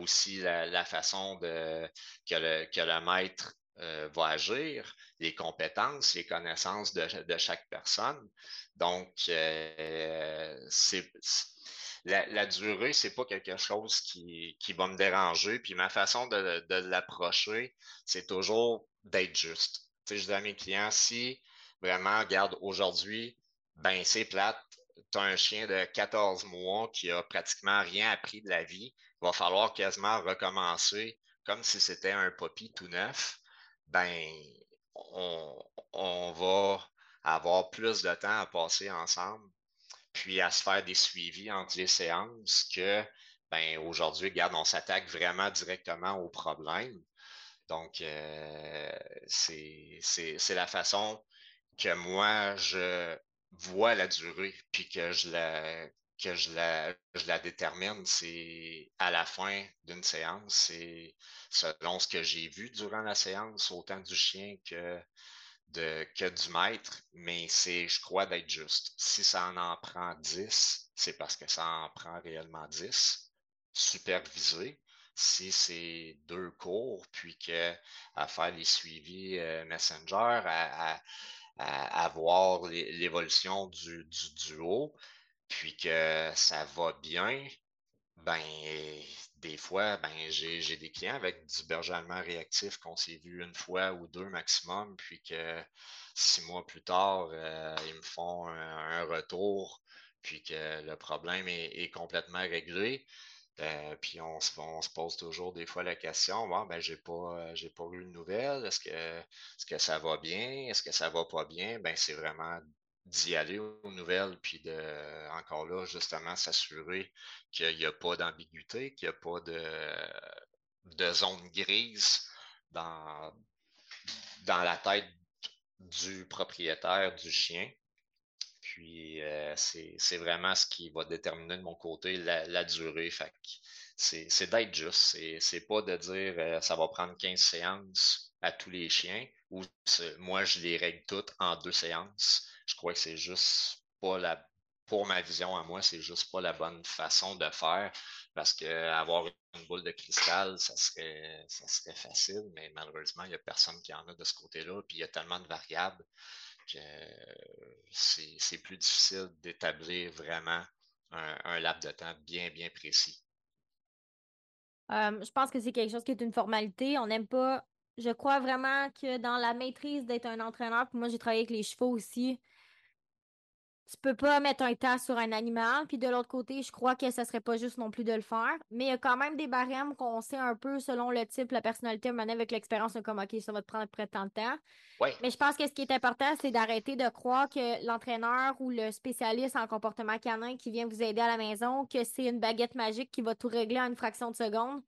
aussi la, façon de, que, le, maître euh, va agir, les compétences, les connaissances de, chaque personne. Donc, euh, c'est la, durée, c'est pas quelque chose qui, va me déranger. Puis ma façon de, l'approcher, c'est toujours d'être juste. Tu sais, je dis à mes clients, si vraiment, regarde, aujourd'hui, ben c'est plate, tu as un chien de 14 mois qui a pratiquement rien appris de la vie, il va falloir quasiment recommencer comme si c'était un poppy tout neuf, ben on va avoir plus de temps à passer ensemble puis à se faire des suivis entre les séances que ben, aujourd'hui, regarde, on s'attaque vraiment directement au problème. Donc, euh, c'est la façon que moi, je vois la durée, puis que je la, que je la, je la détermine, c'est à la fin d'une séance, c'est selon ce que j'ai vu durant la séance, autant du chien que, de, que du maître, mais c'est, je crois, d'être juste. Si ça en, prend 10, c'est parce que ça en prend réellement 10, supervisé. Si c'est deux cours, puis que à faire les suivis euh, Messenger, à, à, voir l'évolution du, du duo, puis que ça va bien, ben des fois, ben j'ai des clients avec du berger allemand réactif qu'on s'est vu une fois ou deux maximum, puis que six mois plus tard, euh, ils me font un, retour, puis que le problème est, complètement réglé. Euh, puis on se, on se, pose toujours des fois la question bon, ben, j'ai pas, j'ai pas eu de nouvelles. Est-ce que, est-ce que ça va bien? Est-ce que ça va pas bien? Ben, c'est vraiment d'y aller aux nouvelles, puis de, encore là, justement, s'assurer qu'il n'y a pas d'ambiguïté, qu'il n'y a pas de, de zone grise dans, dans la tête du propriétaire du chien. Puis euh, c'est vraiment ce qui va déterminer de mon côté la, durée. c'est d'être juste. C'est pas de dire euh, ça va prendre 15 séances à tous les chiens ou moi je les règle toutes en deux séances je crois que c'est juste pas la pour ma vision à moi, c'est juste pas la bonne façon de faire parce que avoir une boule de cristal, ça serait, ça serait facile, mais malheureusement, il n'y a personne qui en a de ce côté-là. Puis il y a tellement de variables que c'est plus difficile d'établir vraiment un, laps de temps bien, bien précis. Euh, je pense que c'est quelque chose qui est une formalité. On n'aime pas. Je crois vraiment que dans la maîtrise d'être un entraîneur, puis moi j'ai travaillé avec les chevaux aussi, tu peux pas mettre un tas sur un animal. Puis de l'autre côté, je crois que ça serait pas juste non plus de le faire. Mais il y a quand même des barèmes qu'on sait un peu selon le type, la personnalité, mener avec l'expérience, comme OK, ça va te prendre près de tant de temps. Mais je pense que ce qui est important, c'est d'arrêter de croire que l'entraîneur ou le spécialiste en comportement canin qui vient vous aider à la maison, que c'est une baguette magique qui va tout régler en une fraction de seconde.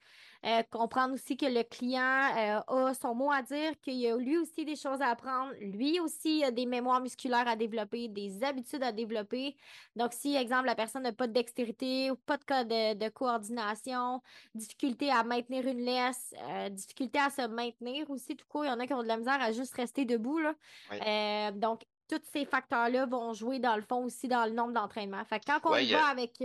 Euh, comprendre aussi que le client euh, a son mot à dire, qu'il y a lui aussi des choses à apprendre, lui aussi a des mémoires musculaires à développer, des habitudes à développer. Donc, si, exemple, la personne n'a pas de dextérité ou pas de cas de, coordination, difficulté à maintenir une laisse, euh, difficulté à se maintenir aussi, tout court, il y en a qui ont de la misère à juste rester debout. Là. donc, tous ces facteurs-là vont jouer dans le fond aussi dans le nombre d'entraînements. Fait quand on y va avec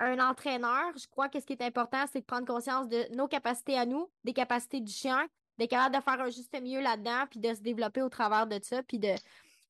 un entraîneur, je crois que ce qui est important, c'est de prendre conscience de nos capacités à nous, des capacités du chien, d'être capable de faire un juste mieux là-dedans, puis de se développer au travers de ça, puis de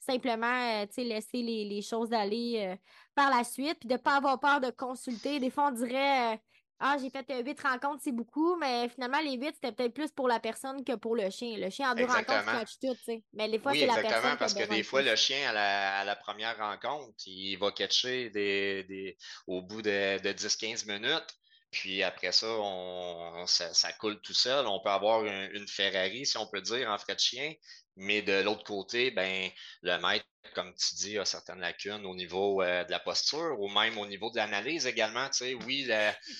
simplement euh, laisser les, choses aller euh, par la suite, puis de ne pas avoir peur de consulter. Des fois, on dirait euh, ah, j'ai fait huit rencontres, c'est beaucoup, mais finalement, les huit, c'était peut-être plus pour la personne que pour le chien. Le chien, en deux rencontres, catch tout, tu sais. Mais des fois, c'est la personne. Exactement, parce que des fois, le chien, à la, première rencontre, il va catcher des, au bout de, 10-15 minutes. Puis après ça, on, ça, coule tout seul. On peut avoir une Ferrari, si on peut dire, en frais de chien. Mais de l'autre côté, ben, le maître, comme tu dis, a certaines lacunes au niveau euh, de la posture ou même au niveau de l'analyse également. Tu sais, oui,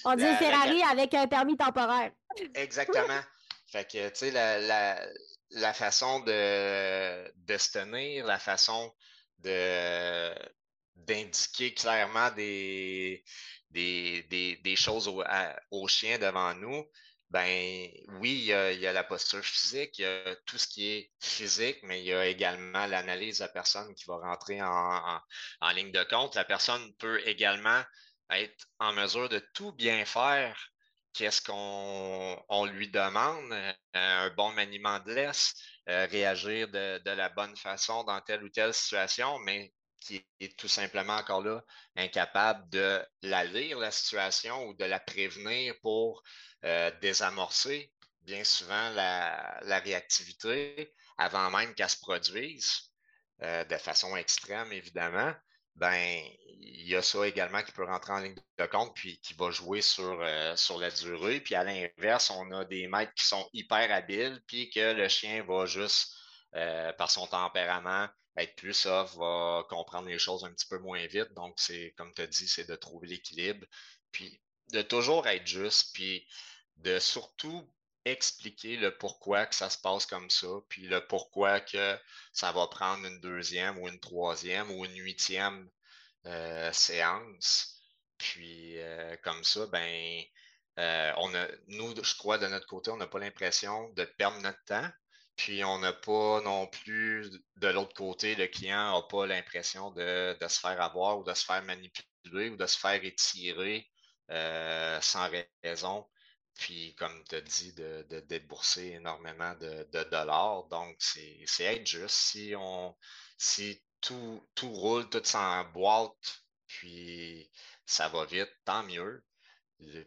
On dit Ferrari avec un permis temporaire. Exactement. fait que, tu sais, la, façon de, de se tenir, la façon de d'indiquer clairement des, des, des, choses aux au chiens devant nous, ben oui, il y, a, la posture physique, il y a tout ce qui est physique, mais il y a également l'analyse de la personne qui va rentrer en, ligne de compte. La personne peut également être en mesure de tout bien faire. Qu'est-ce qu'on lui demande? Euh, un bon maniement de laisse, euh, réagir de, de, la bonne façon dans telle ou telle situation, mais qui est tout simplement encore là incapable de la lire, la situation, ou de la prévenir pour euh, désamorcer bien souvent la, réactivité avant même qu'elle se produise, euh, de façon extrême évidemment, ben il y a ça également qui peut rentrer en ligne de compte puis qui va jouer sur, euh, sur la durée. Puis à l'inverse, on a des maîtres qui sont hyper habiles puis que le chien va juste, par son tempérament, être plus soft, va comprendre les choses un petit peu moins vite. Donc, c'est, comme tu as dit, c'est de trouver l'équilibre, puis de toujours être juste, puis de surtout expliquer le pourquoi que ça se passe comme ça, puis le pourquoi que ça va prendre une deuxième ou une troisième ou une huitième euh, séance. Puis comme ça, ben, on a, nous, je crois, de notre côté, on n'a pas l'impression de perdre notre temps. Puis on n'a pas non plus de l'autre côté, le client n'a pas l'impression de, se faire avoir ou de se faire manipuler ou de se faire étirer sans raison puis comme tu as dit, de, débourser énormément de, dollars. Donc, c'est être juste. Si on si tout, tout roule, tout s'emboîte, puis ça va vite, tant mieux.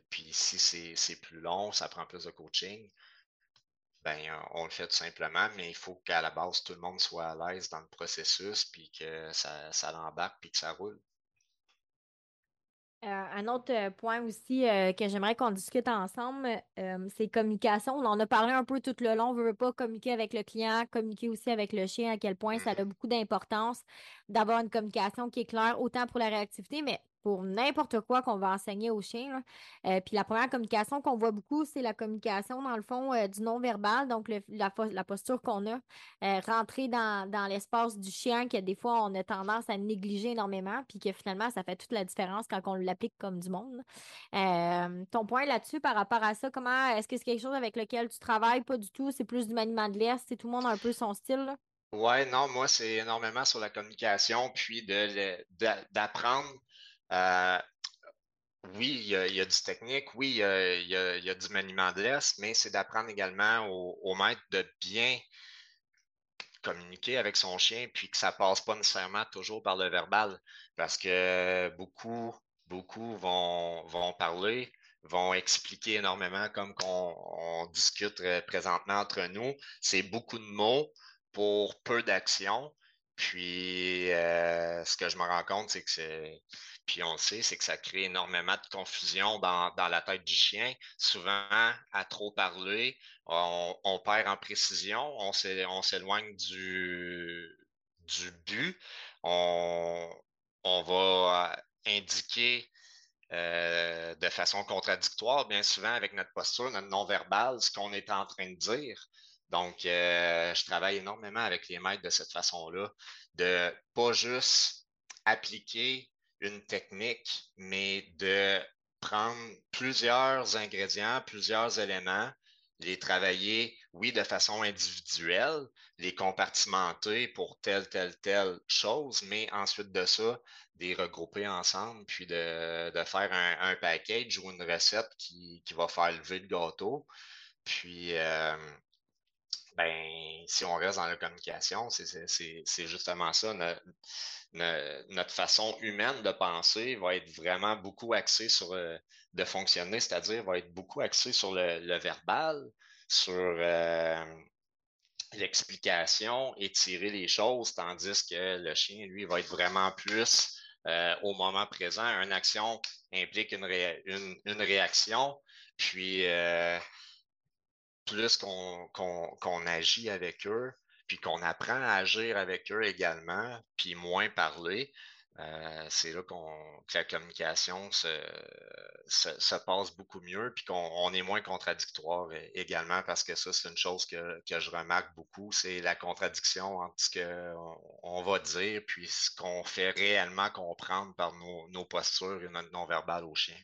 puis si c'est plus long, ça prend plus de coaching, ben on le fait tout simplement, mais il faut qu'à la base, tout le monde soit à l'aise dans le processus, puis que ça, ça l'embarque, puis que ça roule. Euh, un autre euh, point aussi euh, que j'aimerais qu'on discute ensemble, c'est communication. On en a parlé un peu tout le long. On ne veut pas communiquer avec le client, communiquer aussi avec le chien, à quel point ça a beaucoup d'importance d'avoir une communication qui est claire, autant pour la réactivité, mais pour n'importe quoi qu'on va enseigner aux chiens. Euh, puis la première communication qu'on voit beaucoup, c'est la communication, dans le fond, euh, du non-verbal, donc la, posture qu'on a, euh, rentrer dans, l'espace du chien, que des fois, on a tendance à négliger énormément, puis que finalement, ça fait toute la différence quand on l'applique comme du monde. ton point là-dessus, par rapport à ça, comment est-ce que c'est quelque chose avec lequel tu travailles? Pas du tout, c'est plus du maniement de l'air, c'est tout le monde un peu son style. Ouais, non, moi, c'est énormément sur la communication, puis d'apprendre euh, oui, il y, a, du technique, oui, il y a, du maniement de l'Est, mais c'est d'apprendre également au, maître de bien communiquer avec son chien, puis que ça passe pas nécessairement toujours par le verbal, parce que beaucoup, beaucoup vont, vont parler, vont expliquer énormément comme qu'on on discute euh, présentement entre nous. C'est beaucoup de mots pour peu d'actions. Puis, euh, ce que je me rends compte, c'est que c'est puis on le sait, c'est que ça crée énormément de confusion dans, la tête du chien. Souvent, à trop parler, on, perd en précision, on s'éloigne du, du but. On, va indiquer euh, de façon contradictoire, bien souvent avec notre posture, notre non-verbal, ce qu'on est en train de dire. Donc, euh, je travaille énormément avec les maîtres de cette façon-là, de pas juste appliquer une technique, mais de prendre plusieurs ingrédients, plusieurs éléments, les travailler, oui, de façon individuelle, les compartimenter pour telle, telle, telle chose, mais ensuite de ça, les regrouper ensemble, puis de, faire un, package ou une recette qui, va faire lever le gâteau. Puis, euh, ben, si on reste dans la communication, c'est justement ça façon humaine de penser va être vraiment beaucoup axée sur euh, de fonctionner, c'est-à-dire va être beaucoup axée sur le, verbal, sur euh, l'explication, étirer les choses, tandis que le chien, lui, va être vraiment plus euh, au moment présent. Une action implique une, une, réaction, puis plus qu'on agit avec eux, puis qu'on apprend à agir avec eux également, puis moins parler, euh, c'est là qu'on que la communication se, se, passe beaucoup mieux, puis qu'on est moins contradictoire également, parce que ça, c'est une chose que, je remarque beaucoup, c'est la contradiction entre ce qu'on on va dire, puis ce qu'on fait réellement comprendre par nos, nos postures et notre non-verbal au chien.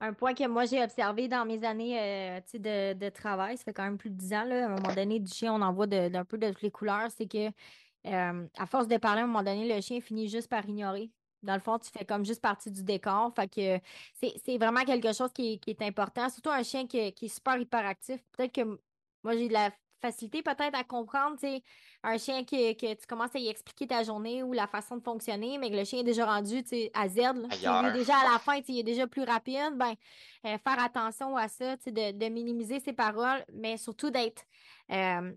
Un point que moi j'ai observé dans mes années euh, de, de, travail, ça fait quand même plus de 10 ans, là, à un moment donné, du chien, on en voit d'un peu de toutes les couleurs, c'est que euh, à force de parler, à un moment donné, le chien finit juste par ignorer. Dans le fond, tu fais comme juste partie du décor. Fait que c'est vraiment quelque chose qui est, important. Surtout un chien qui, qui est super hyperactif. Peut-être que moi, j'ai de la facilité peut-être à comprendre, tu un chien que, tu commences à y expliquer ta journée ou la façon de fonctionner, mais que le chien est déjà rendu, à Z, il est déjà à la fin, il est déjà plus rapide, ben, euh, faire attention à ça, de, de minimiser ses paroles, mais surtout d'être, euh,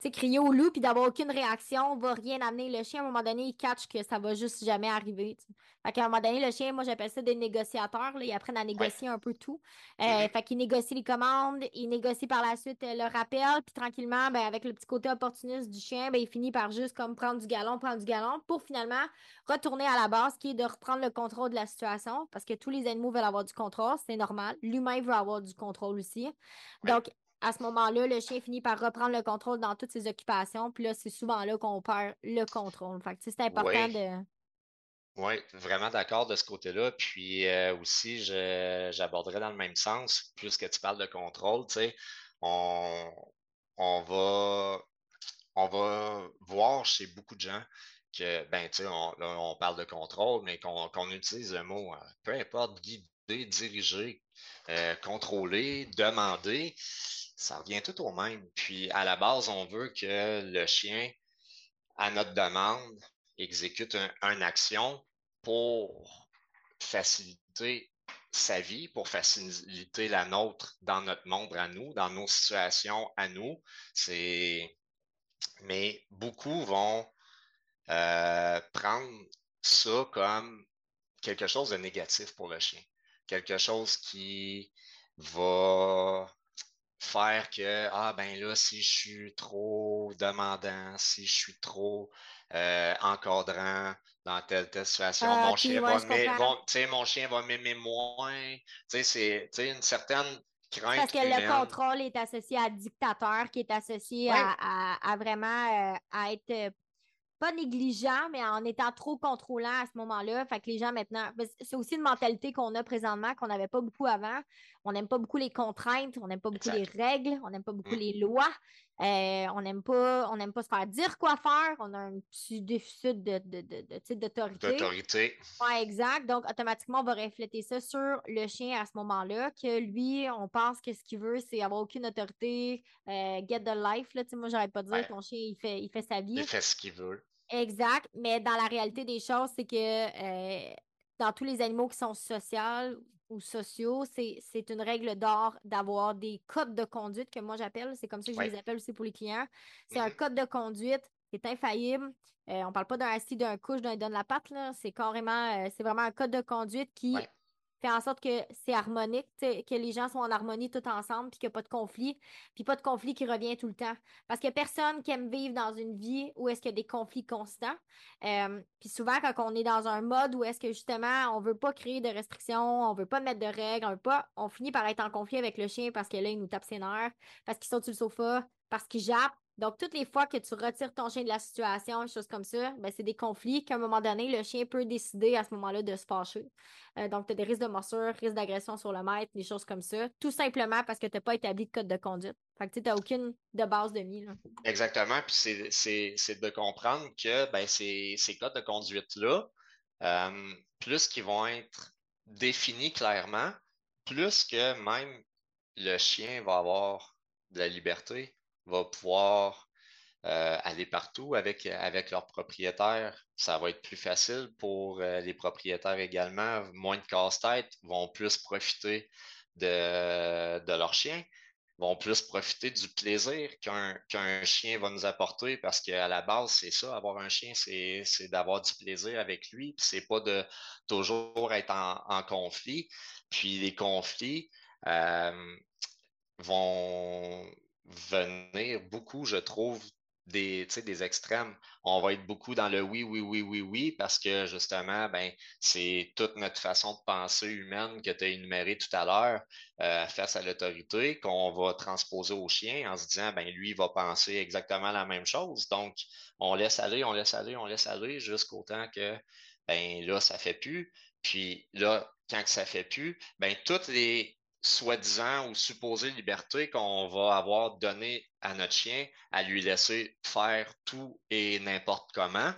sais, crier au loup puis d'avoir aucune réaction va rien amener. Le chien, à un moment donné, il catch que ça va juste jamais arriver. Fait qu'à un moment donné, le chien, moi, j'appelle ça des négociateurs. Là, ils apprennent à négocier un peu tout. Euh, mm-hmm. Fait qu'ils négocient les commandes, ils négocient par la suite euh, le rappel, puis tranquillement, ben, avec le petit côté opportuniste du chien, ben, il finit par juste comme prendre du galon, prendre du galon, pour finalement retourner à la base, qui est de reprendre le contrôle de la situation, parce que tous les animaux veulent avoir du contrôle, c'est normal. L'humain veut avoir du contrôle aussi. Donc, à ce moment-là, le chien finit par reprendre le contrôle dans toutes ses occupations. Puis là, c'est souvent là qu'on perd le contrôle. Fait c'est important de. Oui, vraiment d'accord de ce côté-là. Puis euh, aussi, j'aborderais dans le même sens, puisque tu parles de contrôle, tu sais, on, on va, on va voir chez beaucoup de gens que, ben, tu sais, on, on, parle de contrôle, mais qu'on utilise le mot, euh, peu importe, guider, diriger, euh, contrôler, demander, ça revient tout au même. Puis à la base, on veut que le chien, à notre demande, exécute une action pour faciliter sa vie, pour faciliter la nôtre dans notre monde à nous, dans nos situations à nous. Mais beaucoup vont euh, prendre ça comme quelque chose de négatif pour le chien, quelque chose qui va faire que, ah ben là, si je suis trop demandant, si je suis trop euh, encadrant dans telle, telle situation, ah, mon, chien va mon chien va m'aimer moins. C'est une certaine crainte. Parce que le contrôle est associé à dictateur, qui est associé à, vraiment euh, à être pas négligent, mais en étant trop contrôlant à ce moment-là. Fait que les gens maintenant, c'est aussi une mentalité qu'on a présentement, qu'on n'avait pas beaucoup avant. On n'aime pas beaucoup les contraintes, on n'aime pas beaucoup les règles, on n'aime pas beaucoup mm. les lois. Euh, on n'aime pas, on pas se faire dire quoi faire. On a un petit déficit de, de, de, d'autorité. D'autorité. Exact. Donc, automatiquement, on va refléter ça sur le chien à ce moment-là, que lui, on pense que ce qu'il veut, c'est avoir aucune autorité, euh, get the life. Là. moi, j'arrête pas de dire que ton chien, il fait, il fait sa vie. Il fait ce qu'il veut. Exact, mais dans la réalité des choses, c'est que euh, dans tous les animaux qui sont sociaux ou sociaux, c'est une règle d'or d'avoir des codes de conduite que moi j'appelle, c'est comme ça que je les appelle aussi pour les clients. C'est un mm-hmm. code de conduite qui est infaillible. Euh, on parle pas d'un assis, d'un couche, d'un donne la patte, c'est carrément, euh, c'est vraiment un code de conduite qui fait en sorte que c'est harmonique, que les gens sont en harmonie tout ensemble, puis qu'il n'y a pas de conflit, puis pas de conflit qui revient tout le temps. Parce qu'il n'y a personne qui aime vivre dans une vie où est-ce qu'il y a des conflits constants. Euh, puis souvent, quand on est dans un mode où est-ce que justement, on veut pas créer de restrictions, on veut pas mettre de règles, on veut pas, on finit par être en conflit avec le chien parce que là, il nous tape ses nerfs, parce qu'il saute sur le sofa, parce qu'il jappe, donc, toutes les fois que tu retires ton chien de la situation, choses comme ça, ben, c'est des conflits qu'à un moment donné, le chien peut décider à ce moment-là de se fâcher. Euh, donc, tu as des risques de morsure, risques d'agression sur le maître, des choses comme ça, tout simplement parce que tu n'as pas établi de code de conduite. Fait que tu n'as aucune de base de mise. Exactement. Puis c'est de comprendre que ben, ces, ces codes de conduite-là, euh, plus qu'ils vont être définis clairement, plus que même le chien va avoir de la liberté va pouvoir euh, aller partout avec, avec leurs propriétaires. Ça va être plus facile pour euh, les propriétaires également. Moins de casse-tête, vont plus profiter de, de leur chien, vont plus profiter du plaisir qu'un chien va nous apporter parce qu'à la base, c'est ça, avoir un chien, c'est d'avoir du plaisir avec lui. C'est pas de toujours être en, conflit. Puis les conflits euh, vont, venir beaucoup, je trouve, des, des extrêmes. On va être beaucoup dans le oui, oui, oui, oui, oui, parce que justement, ben, c'est toute notre façon de penser humaine que tu as énumérée tout à l'heure euh, face à l'autorité qu'on va transposer au chien en se disant, ben, lui, il va penser exactement la même chose. Donc, on laisse aller, on laisse aller, on laisse aller jusqu'au temps que, ben, là, ça fait plus. Puis là, quand ça fait plus, ben, toutes les, soi-disant ou supposée liberté qu'on va avoir donné à notre chien à lui laisser faire tout et n'importe comment,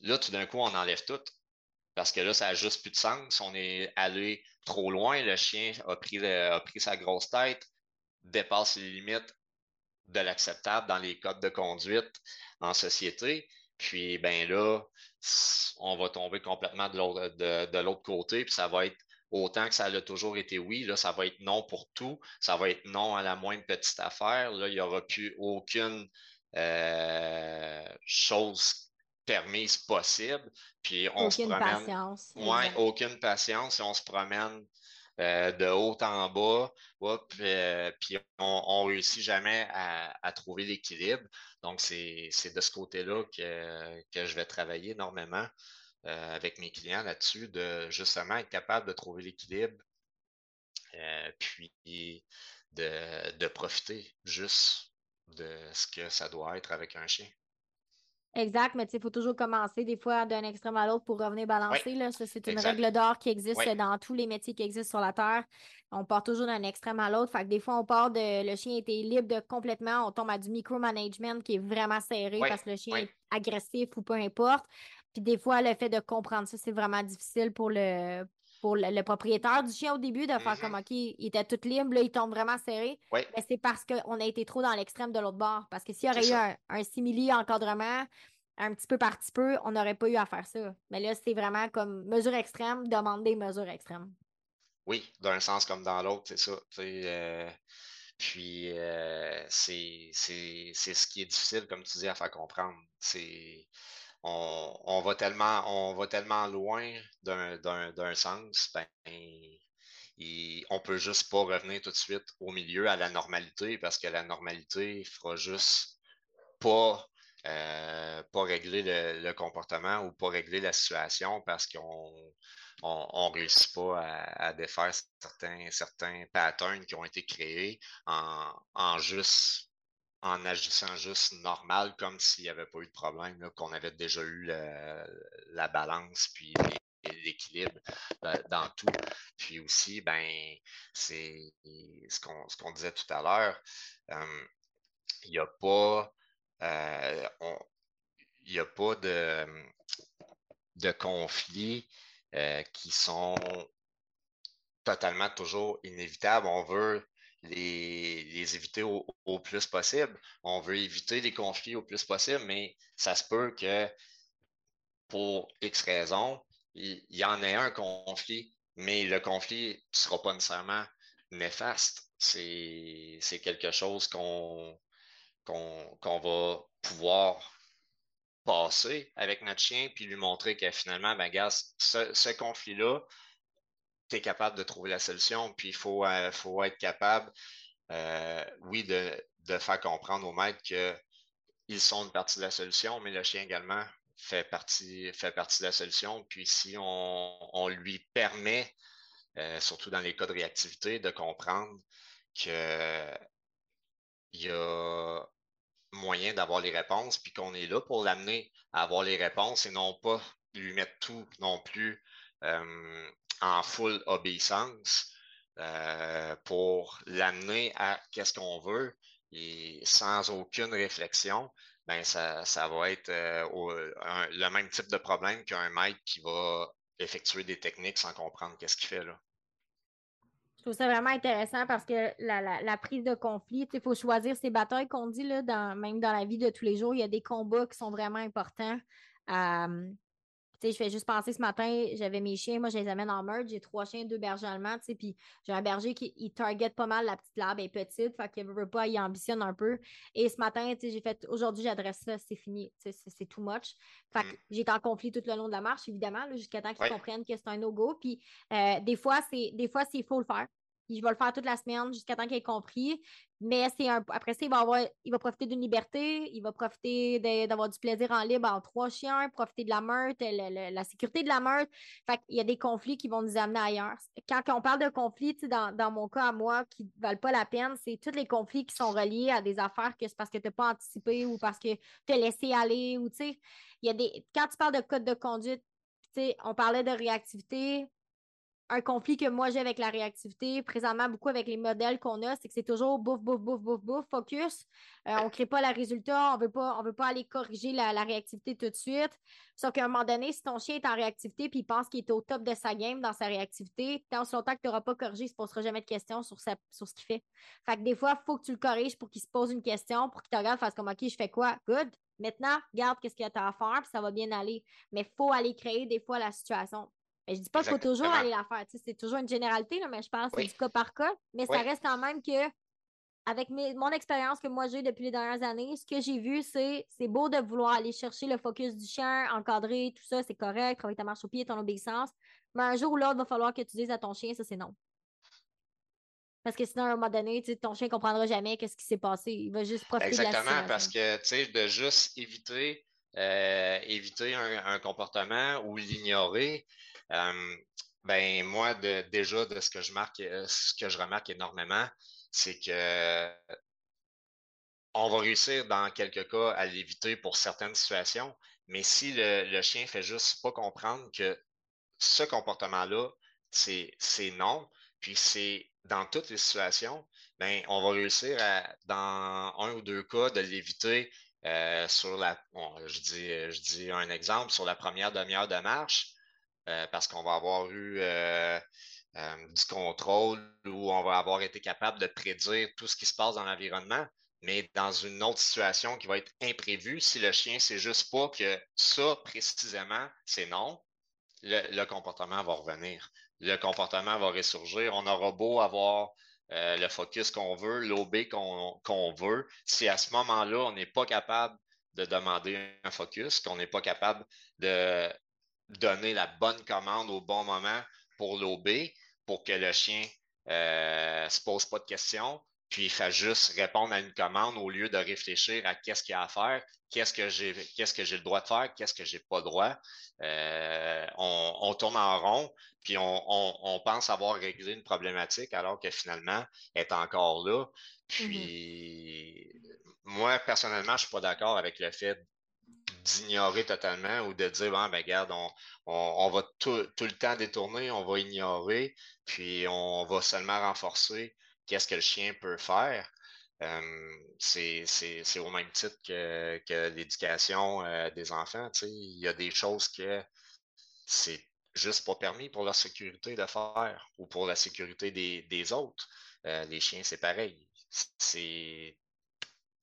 là, tout d'un coup, on enlève tout. Parce que là, ça n'a juste plus de sens. On est allé trop loin. Le chien a pris, a pris sa grosse tête, dépasse les limites de l'acceptable dans les codes de conduite en société. Puis, ben là, on va tomber complètement de l'autre, de l'autre côté, puis ça va être Autant que ça a toujours été oui, là, ça va être non pour tout. Ça va être non à la moindre petite affaire. Là, il n'y aura plus aucune euh, chose permise possible. Puis on aucune se promène. Patience. Ouais, aucune patience. Et on se promène euh, de haut en bas. Euh, puis on ne réussit jamais à, trouver l'équilibre. Donc, c'est de ce côté-là que, que je vais travailler énormément. Euh, avec mes clients là-dessus, de justement être capable de trouver l'équilibre, euh, puis de, profiter juste de ce que ça doit être avec un chien. Exact, mais il faut toujours commencer des fois d'un extrême à l'autre pour revenir balancer. Là. Ça, c'est une règle d'or qui existe dans tous les métiers qui existent sur la Terre. On part toujours d'un extrême à l'autre. Fait que des fois, on part de le chien était libre de complètement, on tombe à du micromanagement qui est vraiment serré parce que le chien est agressif ou peu importe. Puis des fois, le fait de comprendre ça, c'est vraiment difficile pour le pour le, propriétaire du chien au début de faire mm-hmm. comme OK, il était tout libre, là, il tombe vraiment serré. Mais c'est parce qu'on a été trop dans l'extrême de l'autre bord. Parce que s'il y aurait eu un, un, simili encadrement, un petit peu par petit peu, on n'aurait pas eu à faire ça. Mais là, c'est vraiment comme mesure extrême, demander mesure extrême. Oui, d'un sens comme dans l'autre, c'est ça. Euh, puis euh, c'est ce qui est difficile, comme tu dis, à faire comprendre. C'est on, va tellement, on loin d'un sens, ben, et on peut juste pas revenir tout de suite au milieu à la normalité parce que la normalité fera juste pas, euh, régler le, comportement ou pas régler la situation parce qu'on on, réussit pas à, défaire certains, certains patterns qui ont été créés en, en juste en agissant juste normal, comme s'il n'y avait pas eu de problème, qu'on avait déjà eu la balance, puis l'équilibre euh, dans tout. Puis aussi, ben, c'est ce qu'on disait tout à l'heure, euh, il n'y a pas euh, a pas de, de conflits qui sont totalement toujours inévitables. On veut les, éviter au, plus possible. On veut éviter les conflits au plus possible, mais ça se peut que pour X raisons, il, y en ait un conflit, mais le conflit ne sera pas nécessairement néfaste. C'est quelque chose qu'on va pouvoir passer avec notre chien, puis lui montrer que finalement, ben, gars, ce conflit-là, tu es capable de trouver la solution, puis il faut, euh, faut être capable, euh, oui, de, faire comprendre aux maîtres qu'ils sont une partie de la solution, mais le chien également fait partie, fait partie de la solution. Puis si on, lui permet, euh, surtout dans les cas de réactivité, de comprendre qu'il y a moyen d'avoir les réponses, puis qu'on est là pour l'amener à avoir les réponses et non pas lui mettre tout non plus en full obéissance euh, pour l'amener à qu'est-ce qu'on veut et sans aucune réflexion, ben ça, ça va être euh, le même type de problème qu'un maître qui va effectuer des techniques sans comprendre qu'est-ce qu'il fait là. Je trouve ça vraiment intéressant parce que la, prise de conflit, il faut choisir ses batailles qu'on dit, là, même dans la vie de tous les jours, il y a des combats qui sont vraiment importants. Euh, je fais juste penser ce matin, j'avais mes chiens, moi je les amène en merge, j'ai trois chiens, deux bergers allemands, puis j'ai un berger qui il target pas mal la petite lab, elle est petite, fait qu'il veut pas, il ambitionne un peu. Et ce matin, j'ai fait aujourd'hui j'adresse ça, c'est fini, c'est too much. Fait que mm. j'étais en conflit tout le long de la marche, évidemment, jusqu'à temps qu'ils comprennent que c'est un no-go. Puis euh, des fois, c'est des fois, c'est faut le faire. Il va le faire toute la semaine jusqu'à temps qu'il ait compris. Mais c'est un... après ça, il va, avoir... il va profiter d'une liberté, il va profiter d'avoir du plaisir en libre en trois chiens, profiter de la meute, la sécurité de la meute. Fait il y a des conflits qui vont nous amener ailleurs. Quand on parle de conflits, dans, mon cas à moi, qui ne valent pas la peine, c'est tous les conflits qui sont reliés à des affaires que c'est parce que tu n'as pas anticipé ou parce que tu as laissé aller. Ou, il y a des... Quand tu parles de code de conduite, on parlait de réactivité, un conflit que moi j'ai avec la réactivité, présentement beaucoup avec les modèles qu'on a, c'est que c'est toujours bouf, bouf, bouf, bouf, bouf, focus. Euh, on ne crée pas le résultat, on veut pas, on veut pas aller corriger la, réactivité tout de suite. Sauf qu'à un moment donné, si ton chien est en réactivité puis il pense qu'il est au top de sa game dans sa réactivité, tant ce longtemps que tu n'auras pas corrigé, il ne se posera jamais de questions sur, sur ce qu'il fait. Fait que des fois, il faut que tu le corriges pour qu'il se pose une question, pour qu'il te regarde, fasse comme OK, je fais quoi? Good. Maintenant, regarde qu'est-ce qu'il y a à faire, puis ça va bien aller. Mais il faut aller créer des fois la situation. Je je dis pas qu'il faut toujours aller la faire. C'est toujours une généralité, là, mais je pense que c'est du cas par cas. Mais ça reste quand même que, avec mon expérience que moi j'ai depuis les dernières années, ce que j'ai vu, c'est c'est beau de vouloir aller chercher le focus du chien, encadrer, tout ça, c'est correct, travailler ta marche au pied, ton obéissance. Mais un jour ou l'autre, il va falloir que tu dises à ton chien, ça c'est non. Parce que sinon, à un moment donné, ton chien ne comprendra jamais qu'est-ce qui s'est passé. Il va juste profiter de la Exactement, parce que, tu sais, de juste éviter, euh, éviter un, comportement ou l'ignorer, euh, ben moi, déjà, de ce que je marque, euh, ce que je remarque énormément, c'est que on va réussir dans quelques cas à l'éviter pour certaines situations, mais si le, le chien fait juste pas comprendre que ce comportement-là, c'est non, puis c'est dans toutes les situations, ben, on va réussir à, dans un ou deux cas, de l'éviter euh, sur la, je, dis, je dis un exemple, sur la première demi-heure de marche, euh, parce qu'on va avoir eu euh, du contrôle ou on va avoir été capable de prédire tout ce qui se passe dans l'environnement. Mais dans une autre situation qui va être imprévue, si le chien sait juste pas que ça précisément, c'est non, le, comportement va revenir. Le comportement va ressurgir. On aura beau avoir euh, le focus qu'on veut, l'OB qu'on veut. Si à ce moment-là, on n'est pas capable de demander un focus, qu'on n'est pas capable de donner la bonne commande au bon moment pour l'OB, pour que le chien ne euh, se pose pas de questions, puis il fait juste répondre à une commande au lieu de réfléchir à qu'est-ce qu'il y a à faire, qu'est-ce que j'ai qu'est-ce que j'ai le droit de faire, qu'est-ce que j'ai pas le droit. Euh, on, tourne en rond, puis on, pense avoir réglé une problématique alors que finalement, elle est encore là. Puis moi, personnellement, je suis pas d'accord avec le fait d'ignorer totalement ou de dire, bon, ben, regarde, on, va tout, tout, le temps détourner, on va ignorer, puis on va seulement renforcer qu'est-ce que le chien peut faire. c'est au même titre que, l'éducation euh, des enfants. Il y a des choses que c'est juste pas permis pour leur sécurité de faire ou pour la sécurité des, autres. Euh, les chiens, c'est pareil. C'est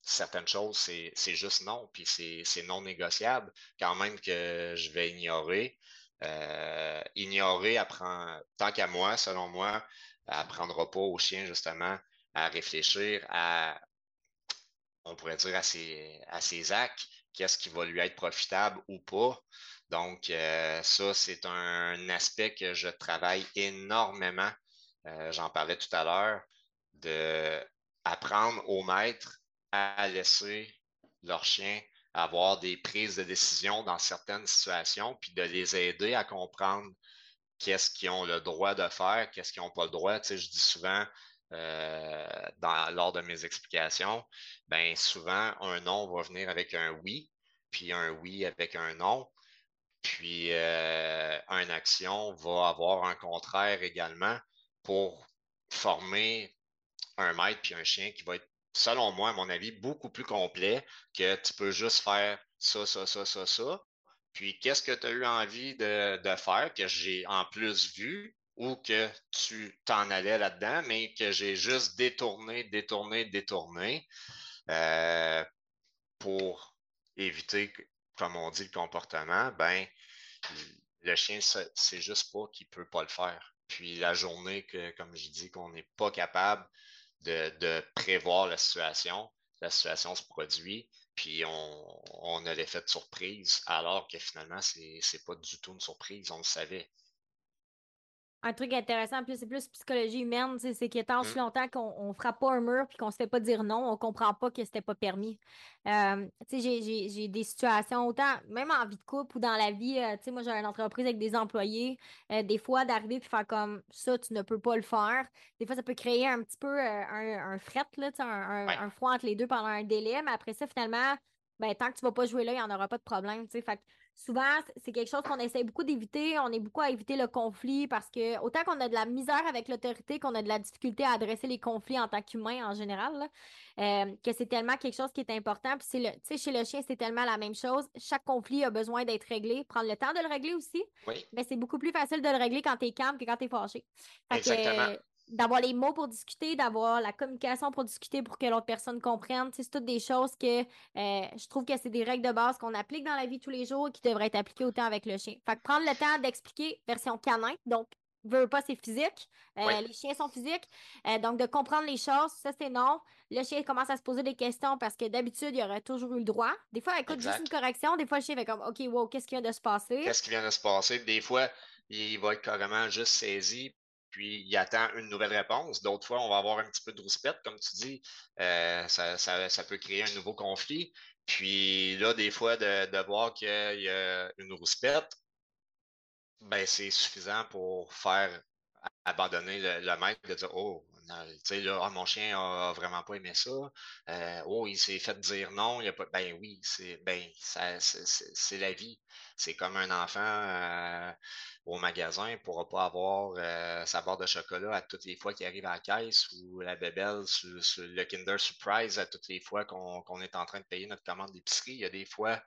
certaines choses, c'est juste non, puis c'est non négociable, quand même que je vais ignorer. Euh, ignorer apprend, tant qu'à moi, selon moi, apprendra pas au chien justement à réfléchir à, on pourrait dire, à ses, à ses actes, qu'est-ce qui va lui être profitable ou pas. Donc, euh, ça, c'est un aspect que je travaille énormément. Euh, j'en parlais tout à l'heure, d'apprendre aux maîtres à laisser leur chien avoir des prises de décision dans certaines situations, puis de les aider à comprendre qu'est-ce qu'ils ont le droit de faire, qu'est-ce qu'ils n'ont pas le droit. Tu sais, je dis souvent euh, lors de mes explications, ben souvent un non va venir avec un oui, puis un oui avec un non. Puis euh, une action va avoir un contraire également pour former un maître puis un chien qui va être, selon moi, à mon avis, beaucoup plus complet que tu peux juste faire ça, ça, ça, ça, ça. Puis, qu'est-ce que tu as eu envie de, faire que j'ai en plus vu ou que tu t'en allais là-dedans, mais que j'ai juste détourné, détourné, détourné euh, pour éviter, comme on dit, le comportement, ben, le chien, c'est juste pas qu'il peut pas le faire. Puis la journée que, comme je dis, qu'on n'est pas capable de, prévoir la situation, la situation se produit, puis on, a l'effet de surprise, alors que finalement, c'est n'est pas du tout une surprise, on le savait. Un truc intéressant, plus c'est plus psychologie humaine, c'est qu'il y a aussi mmh. longtemps qu'on ne frappe pas un mur puis qu'on ne se fait pas dire non, on comprend pas que c'était pas permis. Euh, j'ai des situations, autant même en vie de couple ou dans la vie, euh, moi j'ai une entreprise avec des employés, euh, des fois d'arriver puis faire comme ça, tu ne peux pas le faire. Des fois, ça peut créer un petit peu un, un, fret, là, un, un, froid entre les deux pendant un délai, mais après ça, finalement, ben, tant que tu vas pas jouer là, il n'y en aura pas de problème. Fait souvent, c'est quelque chose qu'on essaie beaucoup d'éviter. On est beaucoup à éviter le conflit parce que autant qu'on a de la misère avec l'autorité, qu'on a de la difficulté à adresser les conflits en tant qu'humain en général, euh, que c'est tellement quelque chose qui est important. Puis le, chez le chien, c'est tellement la même chose. Chaque conflit a besoin d'être réglé. Prendre le temps de le régler aussi. Mais c'est beaucoup plus facile de le régler quand tu es calme que quand tu es fâché. Exactement d'avoir les mots pour discuter, d'avoir la communication pour discuter pour que l'autre personne comprenne. C'est toutes des choses que euh, je trouve que c'est des règles de base qu'on applique dans la vie tous les jours et qui devraient être appliquées autant avec le chien. Fait que prendre le temps d'expliquer version canin, donc veut pas, c'est physique. Euh, les chiens sont physiques. Euh, donc, de comprendre les choses, ça, c'est non. Le chien commence à se poser des questions parce que d'habitude, il aurait toujours eu le droit. Des fois, écoute juste une correction. Des fois, le chien fait comme, OK, wow, qu'est-ce qui vient de se passer? Qu'est-ce qui vient de se passer? Des fois, il va être carrément juste saisi puis il attend une nouvelle réponse. D'autres fois, on va avoir un petit peu de rouspette, comme tu dis. Euh, ça, peut créer un nouveau conflit. Puis là, des fois, de, voir qu'il y a une rouspette, ben, c'est suffisant pour faire abandonner le, maître de dire Oh, là, ah, mon chien a, vraiment pas aimé ça. Euh, oh, il s'est fait dire non. Il a pas... Ben oui, c'est ben, la vie. C'est comme un enfant euh, au magasin ne pourra pas avoir euh, sa barre de chocolat à toutes les fois qu'il arrive à la caisse ou la bébelle sur, le Kinder Surprise à toutes les fois qu'on est en train de payer notre commande d'épicerie. Il y a des fois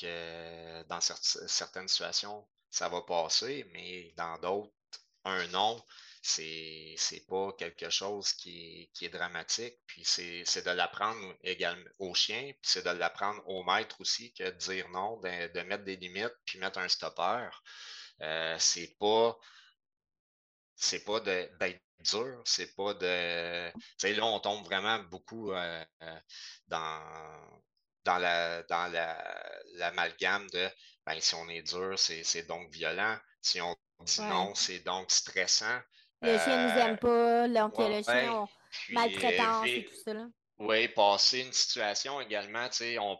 que dans certaines situations, ça va passer, mais dans d'autres, un non, c'est c'est pas quelque chose qui est, dramatique. Puis c'est de l'apprendre également au chien, puis c'est de l'apprendre au maître aussi que de dire non, de, mettre des limites, puis mettre un stopper. Euh, c'est pas c'est pas d'être dur, c'est pas de. Tu sais, là, on tombe vraiment beaucoup euh, euh, dans, dans la dans l'amalgame de ben, si on est dur, c'est donc violent. Si on dit non, c'est donc stressant. Le chien nous aime euh, pas, donc le chien maltraitance et tout ça. Oui, passer une situation également, tu sais, on,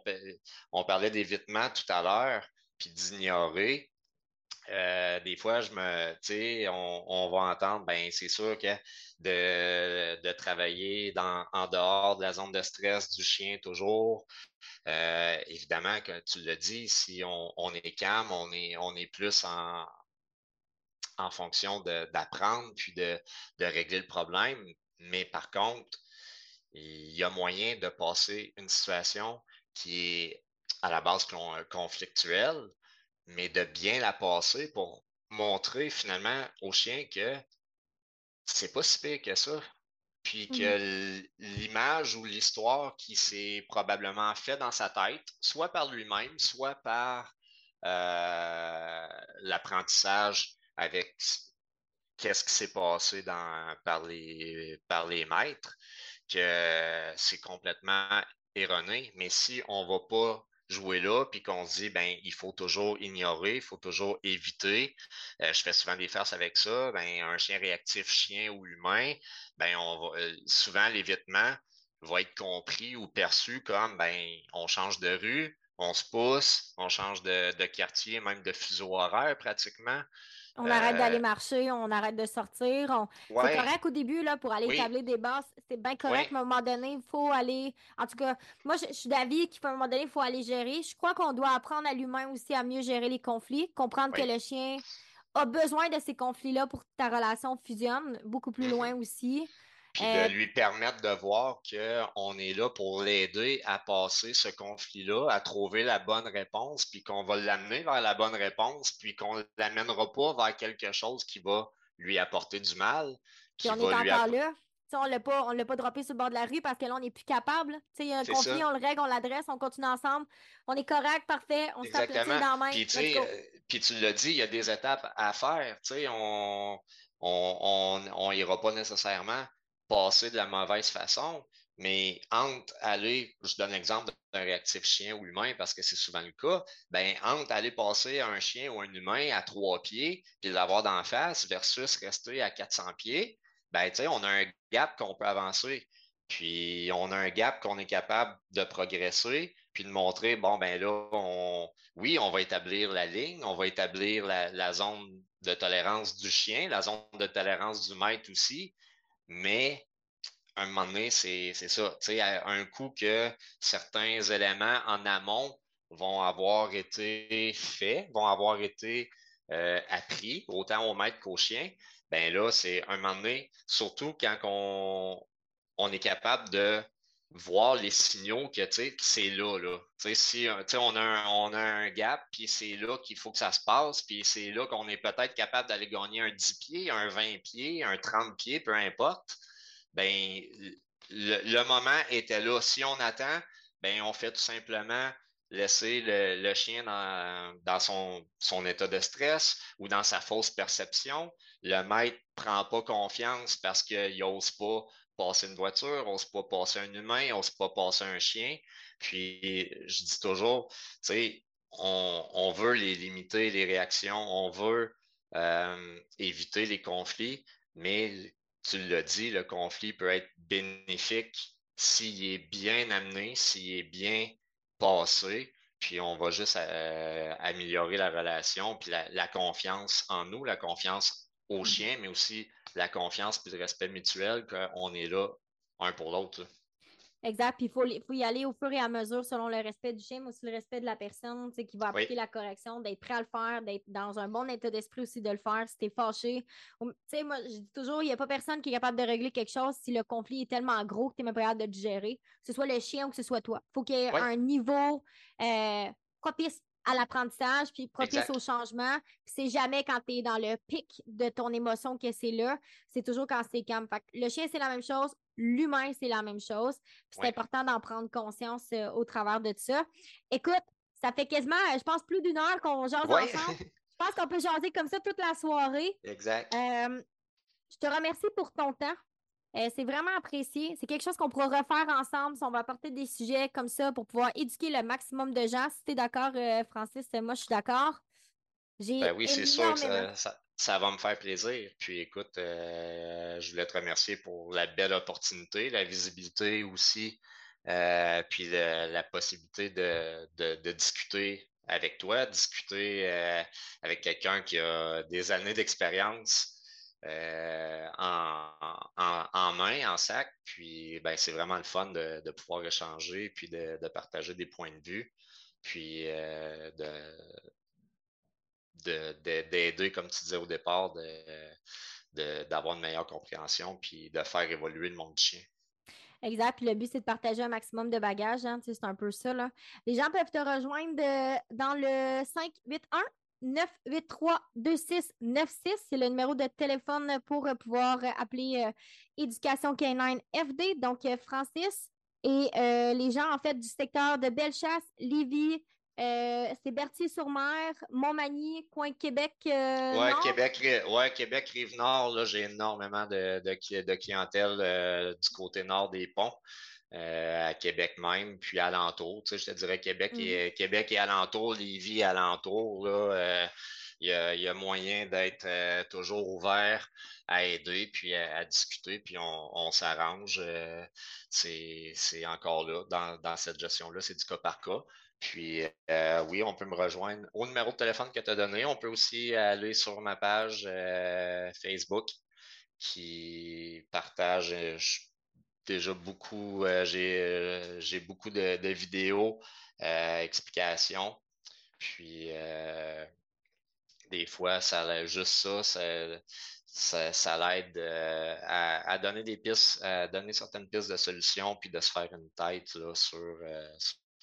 on parlait d'évitement tout à l'heure, puis d'ignorer. Euh, des fois, je me, tu sais, on, on, va entendre, ben c'est sûr que de, de travailler dans, en dehors de la zone de stress du chien toujours. Euh, évidemment, que tu le dis, si on, on, est calme, on est, on est plus en, en fonction d'apprendre puis de, de, régler le problème. Mais par contre, il y a moyen de passer une situation qui est à la base conflictuelle, mais de bien la passer pour montrer finalement au chien que c'est pas si pire que ça. Puis que mmh l'image ou l'histoire qui s'est probablement fait dans sa tête, soit par lui-même, soit par euh, l'apprentissage avec qu'est-ce qui s'est passé par, les, par les maîtres, que c'est complètement erroné. Mais si on ne va pas jouer là, puis qu'on se dit, ben, il faut toujours ignorer, il faut toujours éviter. Euh, je fais souvent des farces avec ça. Ben, un chien réactif, chien ou humain, ben, on va, euh, souvent l'évitement va être compris ou perçu comme, ben, on change de rue, on se pousse, on change de quartier, même de fuseau horaire pratiquement. On arrête d'aller euh, marcher, on arrête de sortir. On... C'est correct au début là, pour aller établir des bases. C'est bien correct, mais à un moment donné, il faut aller. En tout cas, moi, je, suis d'avis qu'à un moment donné, il faut aller gérer. Je crois qu'on doit apprendre à l'humain aussi à mieux gérer les conflits, comprendre que le chien a besoin de ces conflits-là pour que ta relation fusionne beaucoup plus mm-hmm. loin aussi puis de euh, lui permettre de voir qu'on est là pour l'aider à passer ce conflit-là, à trouver la bonne réponse, puis qu'on va l'amener vers la bonne réponse, puis qu'on ne l'amènera pas vers quelque chose qui va lui apporter du mal. Puis on est encore là. on ne l'a pas, l'a pas droppé sur le bord de la rue parce que là, on n'est plus capable. Il y a un conflit, on le règle, on l'adresse, on continue ensemble. On est correct, parfait, on s'applaudit dans la main. Puis, euh, puis tu l'as dit, il y a des étapes à faire. On n'ira on, ira pas nécessairement passer de la mauvaise façon, mais entre aller, je donne l'exemple d'un réactif chien ou humain parce que c'est souvent le cas, ben entre aller passer un chien ou un humain à trois pieds puis l'avoir d'en face versus rester à 400 pieds, ben on a un gap qu'on peut avancer. Puis on a un gap qu'on est capable de progresser, puis de montrer, bon, ben là, oui, on va établir la ligne, on va établir la, la zone de tolérance du chien, la zone de tolérance du maître aussi, mais à un moment donné, c'est ça. Tu sais, un coup que certains éléments en amont vont avoir été faits, vont avoir été euh, appris, autant au maître qu'au chien, ben là, c'est un moment donné, surtout quand on, on est capable de voir les signaux que, c'est là, là. Si, on a un, on a un gap, puis c'est là qu'il faut que ça se passe, puis c'est là qu'on est peut-être capable d'aller gagner un 10 pieds, un 20 pieds, un 30 pieds, peu importe. Ben, le, moment était là. Si on attend, ben, on fait tout simplement laisser le, chien dans, dans son, son, état de stress ou dans sa fausse perception. Le maître prend pas confiance parce qu'il n'ose pas passer une voiture, on n'ose pas passer un humain, on n'ose pas passer un chien. Puis, je dis toujours, tu sais, on, veut les limiter, les réactions, on veut euh, éviter les conflits, mais tu l'as dit, le conflit peut être bénéfique s'il est bien amené, s'il est bien passé, puis on va juste euh, améliorer la relation, puis la, confiance en nous, la confiance au mm-hmm. chien, mais aussi la confiance et le respect mutuel qu'on est là un pour l'autre. Exact. Puis il faut, faut, y aller au fur et à mesure selon le respect du chien, mais aussi le respect de la personne qui va appliquer la correction, d'être prêt à le faire, d'être dans un bon état d'esprit aussi de le faire. Si t'es fâché. Tu sais, moi, je dis toujours, il n'y a pas personne qui est capable de régler quelque chose si le conflit est tellement gros que tu n'es même pas capable de le gérer. Que ce soit le chien ou que ce soit toi. faut qu'il y ait un niveau euh, propice à l'apprentissage, puis propice au changement. C'est jamais quand tu es dans le pic de ton émotion que c'est là. C'est toujours quand c'est calme. le chien, c'est la même chose. L'humain, c'est la même chose. c'est important d'en prendre conscience euh, au travers de ça. Écoute, ça fait quasiment, euh, je pense, plus d'une heure qu'on jase ensemble. (laughs) Je pense qu'on peut jaser comme ça toute la soirée. Exact. Euh, je te remercie pour ton temps. Euh, c'est vraiment apprécié. C'est quelque chose qu'on pourra refaire ensemble si on va apporter des sujets comme ça pour pouvoir éduquer le maximum de gens. Si tu es d'accord, euh, Francis, moi je suis d'accord. Ben oui, c'est sûr que ça, va me faire plaisir. Puis écoute, euh, je voulais te remercier pour la belle opportunité, la visibilité aussi, puis la possibilité de, discuter avec toi, discuter avec quelqu'un qui a des années d'expérience. Euh, en, main, en sac. Puis ben, c'est vraiment le fun de, pouvoir échanger puis de, partager des points de vue. Puis euh, d'aider, comme tu disais au départ, d'avoir une meilleure compréhension puis de faire évoluer le monde du chien. Exact. Puis le but, c'est de partager un maximum de bagages. Hein, c'est un peu ça. Là. Les gens peuvent te rejoindre dans le 581 983-2696. C'est le numéro de téléphone pour pouvoir appeler euh, Éducation K9 FD. Donc, euh, Francis et euh, les gens, en fait, du secteur de Bellechasse, Lévis, c'est Berthier-sur-Mer, Montmagny, coin Québec. oui, Québec, ouais, Québec, Rive-Nord, j'ai énormément de, de clientèle du côté nord des ponts. Euh, à Québec même, puis alentour. Tu sais, je te dirais Québec, et, mm. Québec et alentour, Lévis alentour, là, euh, il y, a, moyen d'être euh, toujours ouvert à aider, puis à, discuter, puis on, s'arrange. c'est encore là, dans, dans cette gestion-là, c'est du cas par cas. Puis oui, on peut me rejoindre au numéro de téléphone que tu as donné. On peut aussi aller sur ma page Facebook qui partage, déjà beaucoup, euh, euh, j'ai beaucoup de, vidéos, euh, explications. Puis des fois, ça juste ça, ça, ça, l'aide à, donner des pistes, à donner certaines pistes de solutions, puis de se faire une tête sur,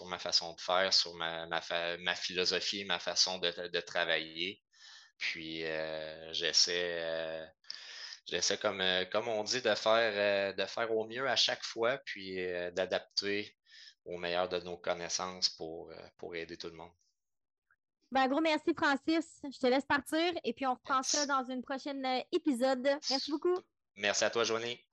ma façon de faire, sur ma, ma, philosophie, ma façon de, de travailler. Puis j'essaie j'essaie, comme, euh, comme on dit, de faire, euh, de faire au mieux à chaque fois, puis euh, d'adapter au meilleur de nos connaissances pour, pour aider tout le monde. Ben, gros merci, Francis. Je te laisse partir et puis on reprend ça dans une prochaine épisode. Merci beaucoup. Merci à toi, Joanie.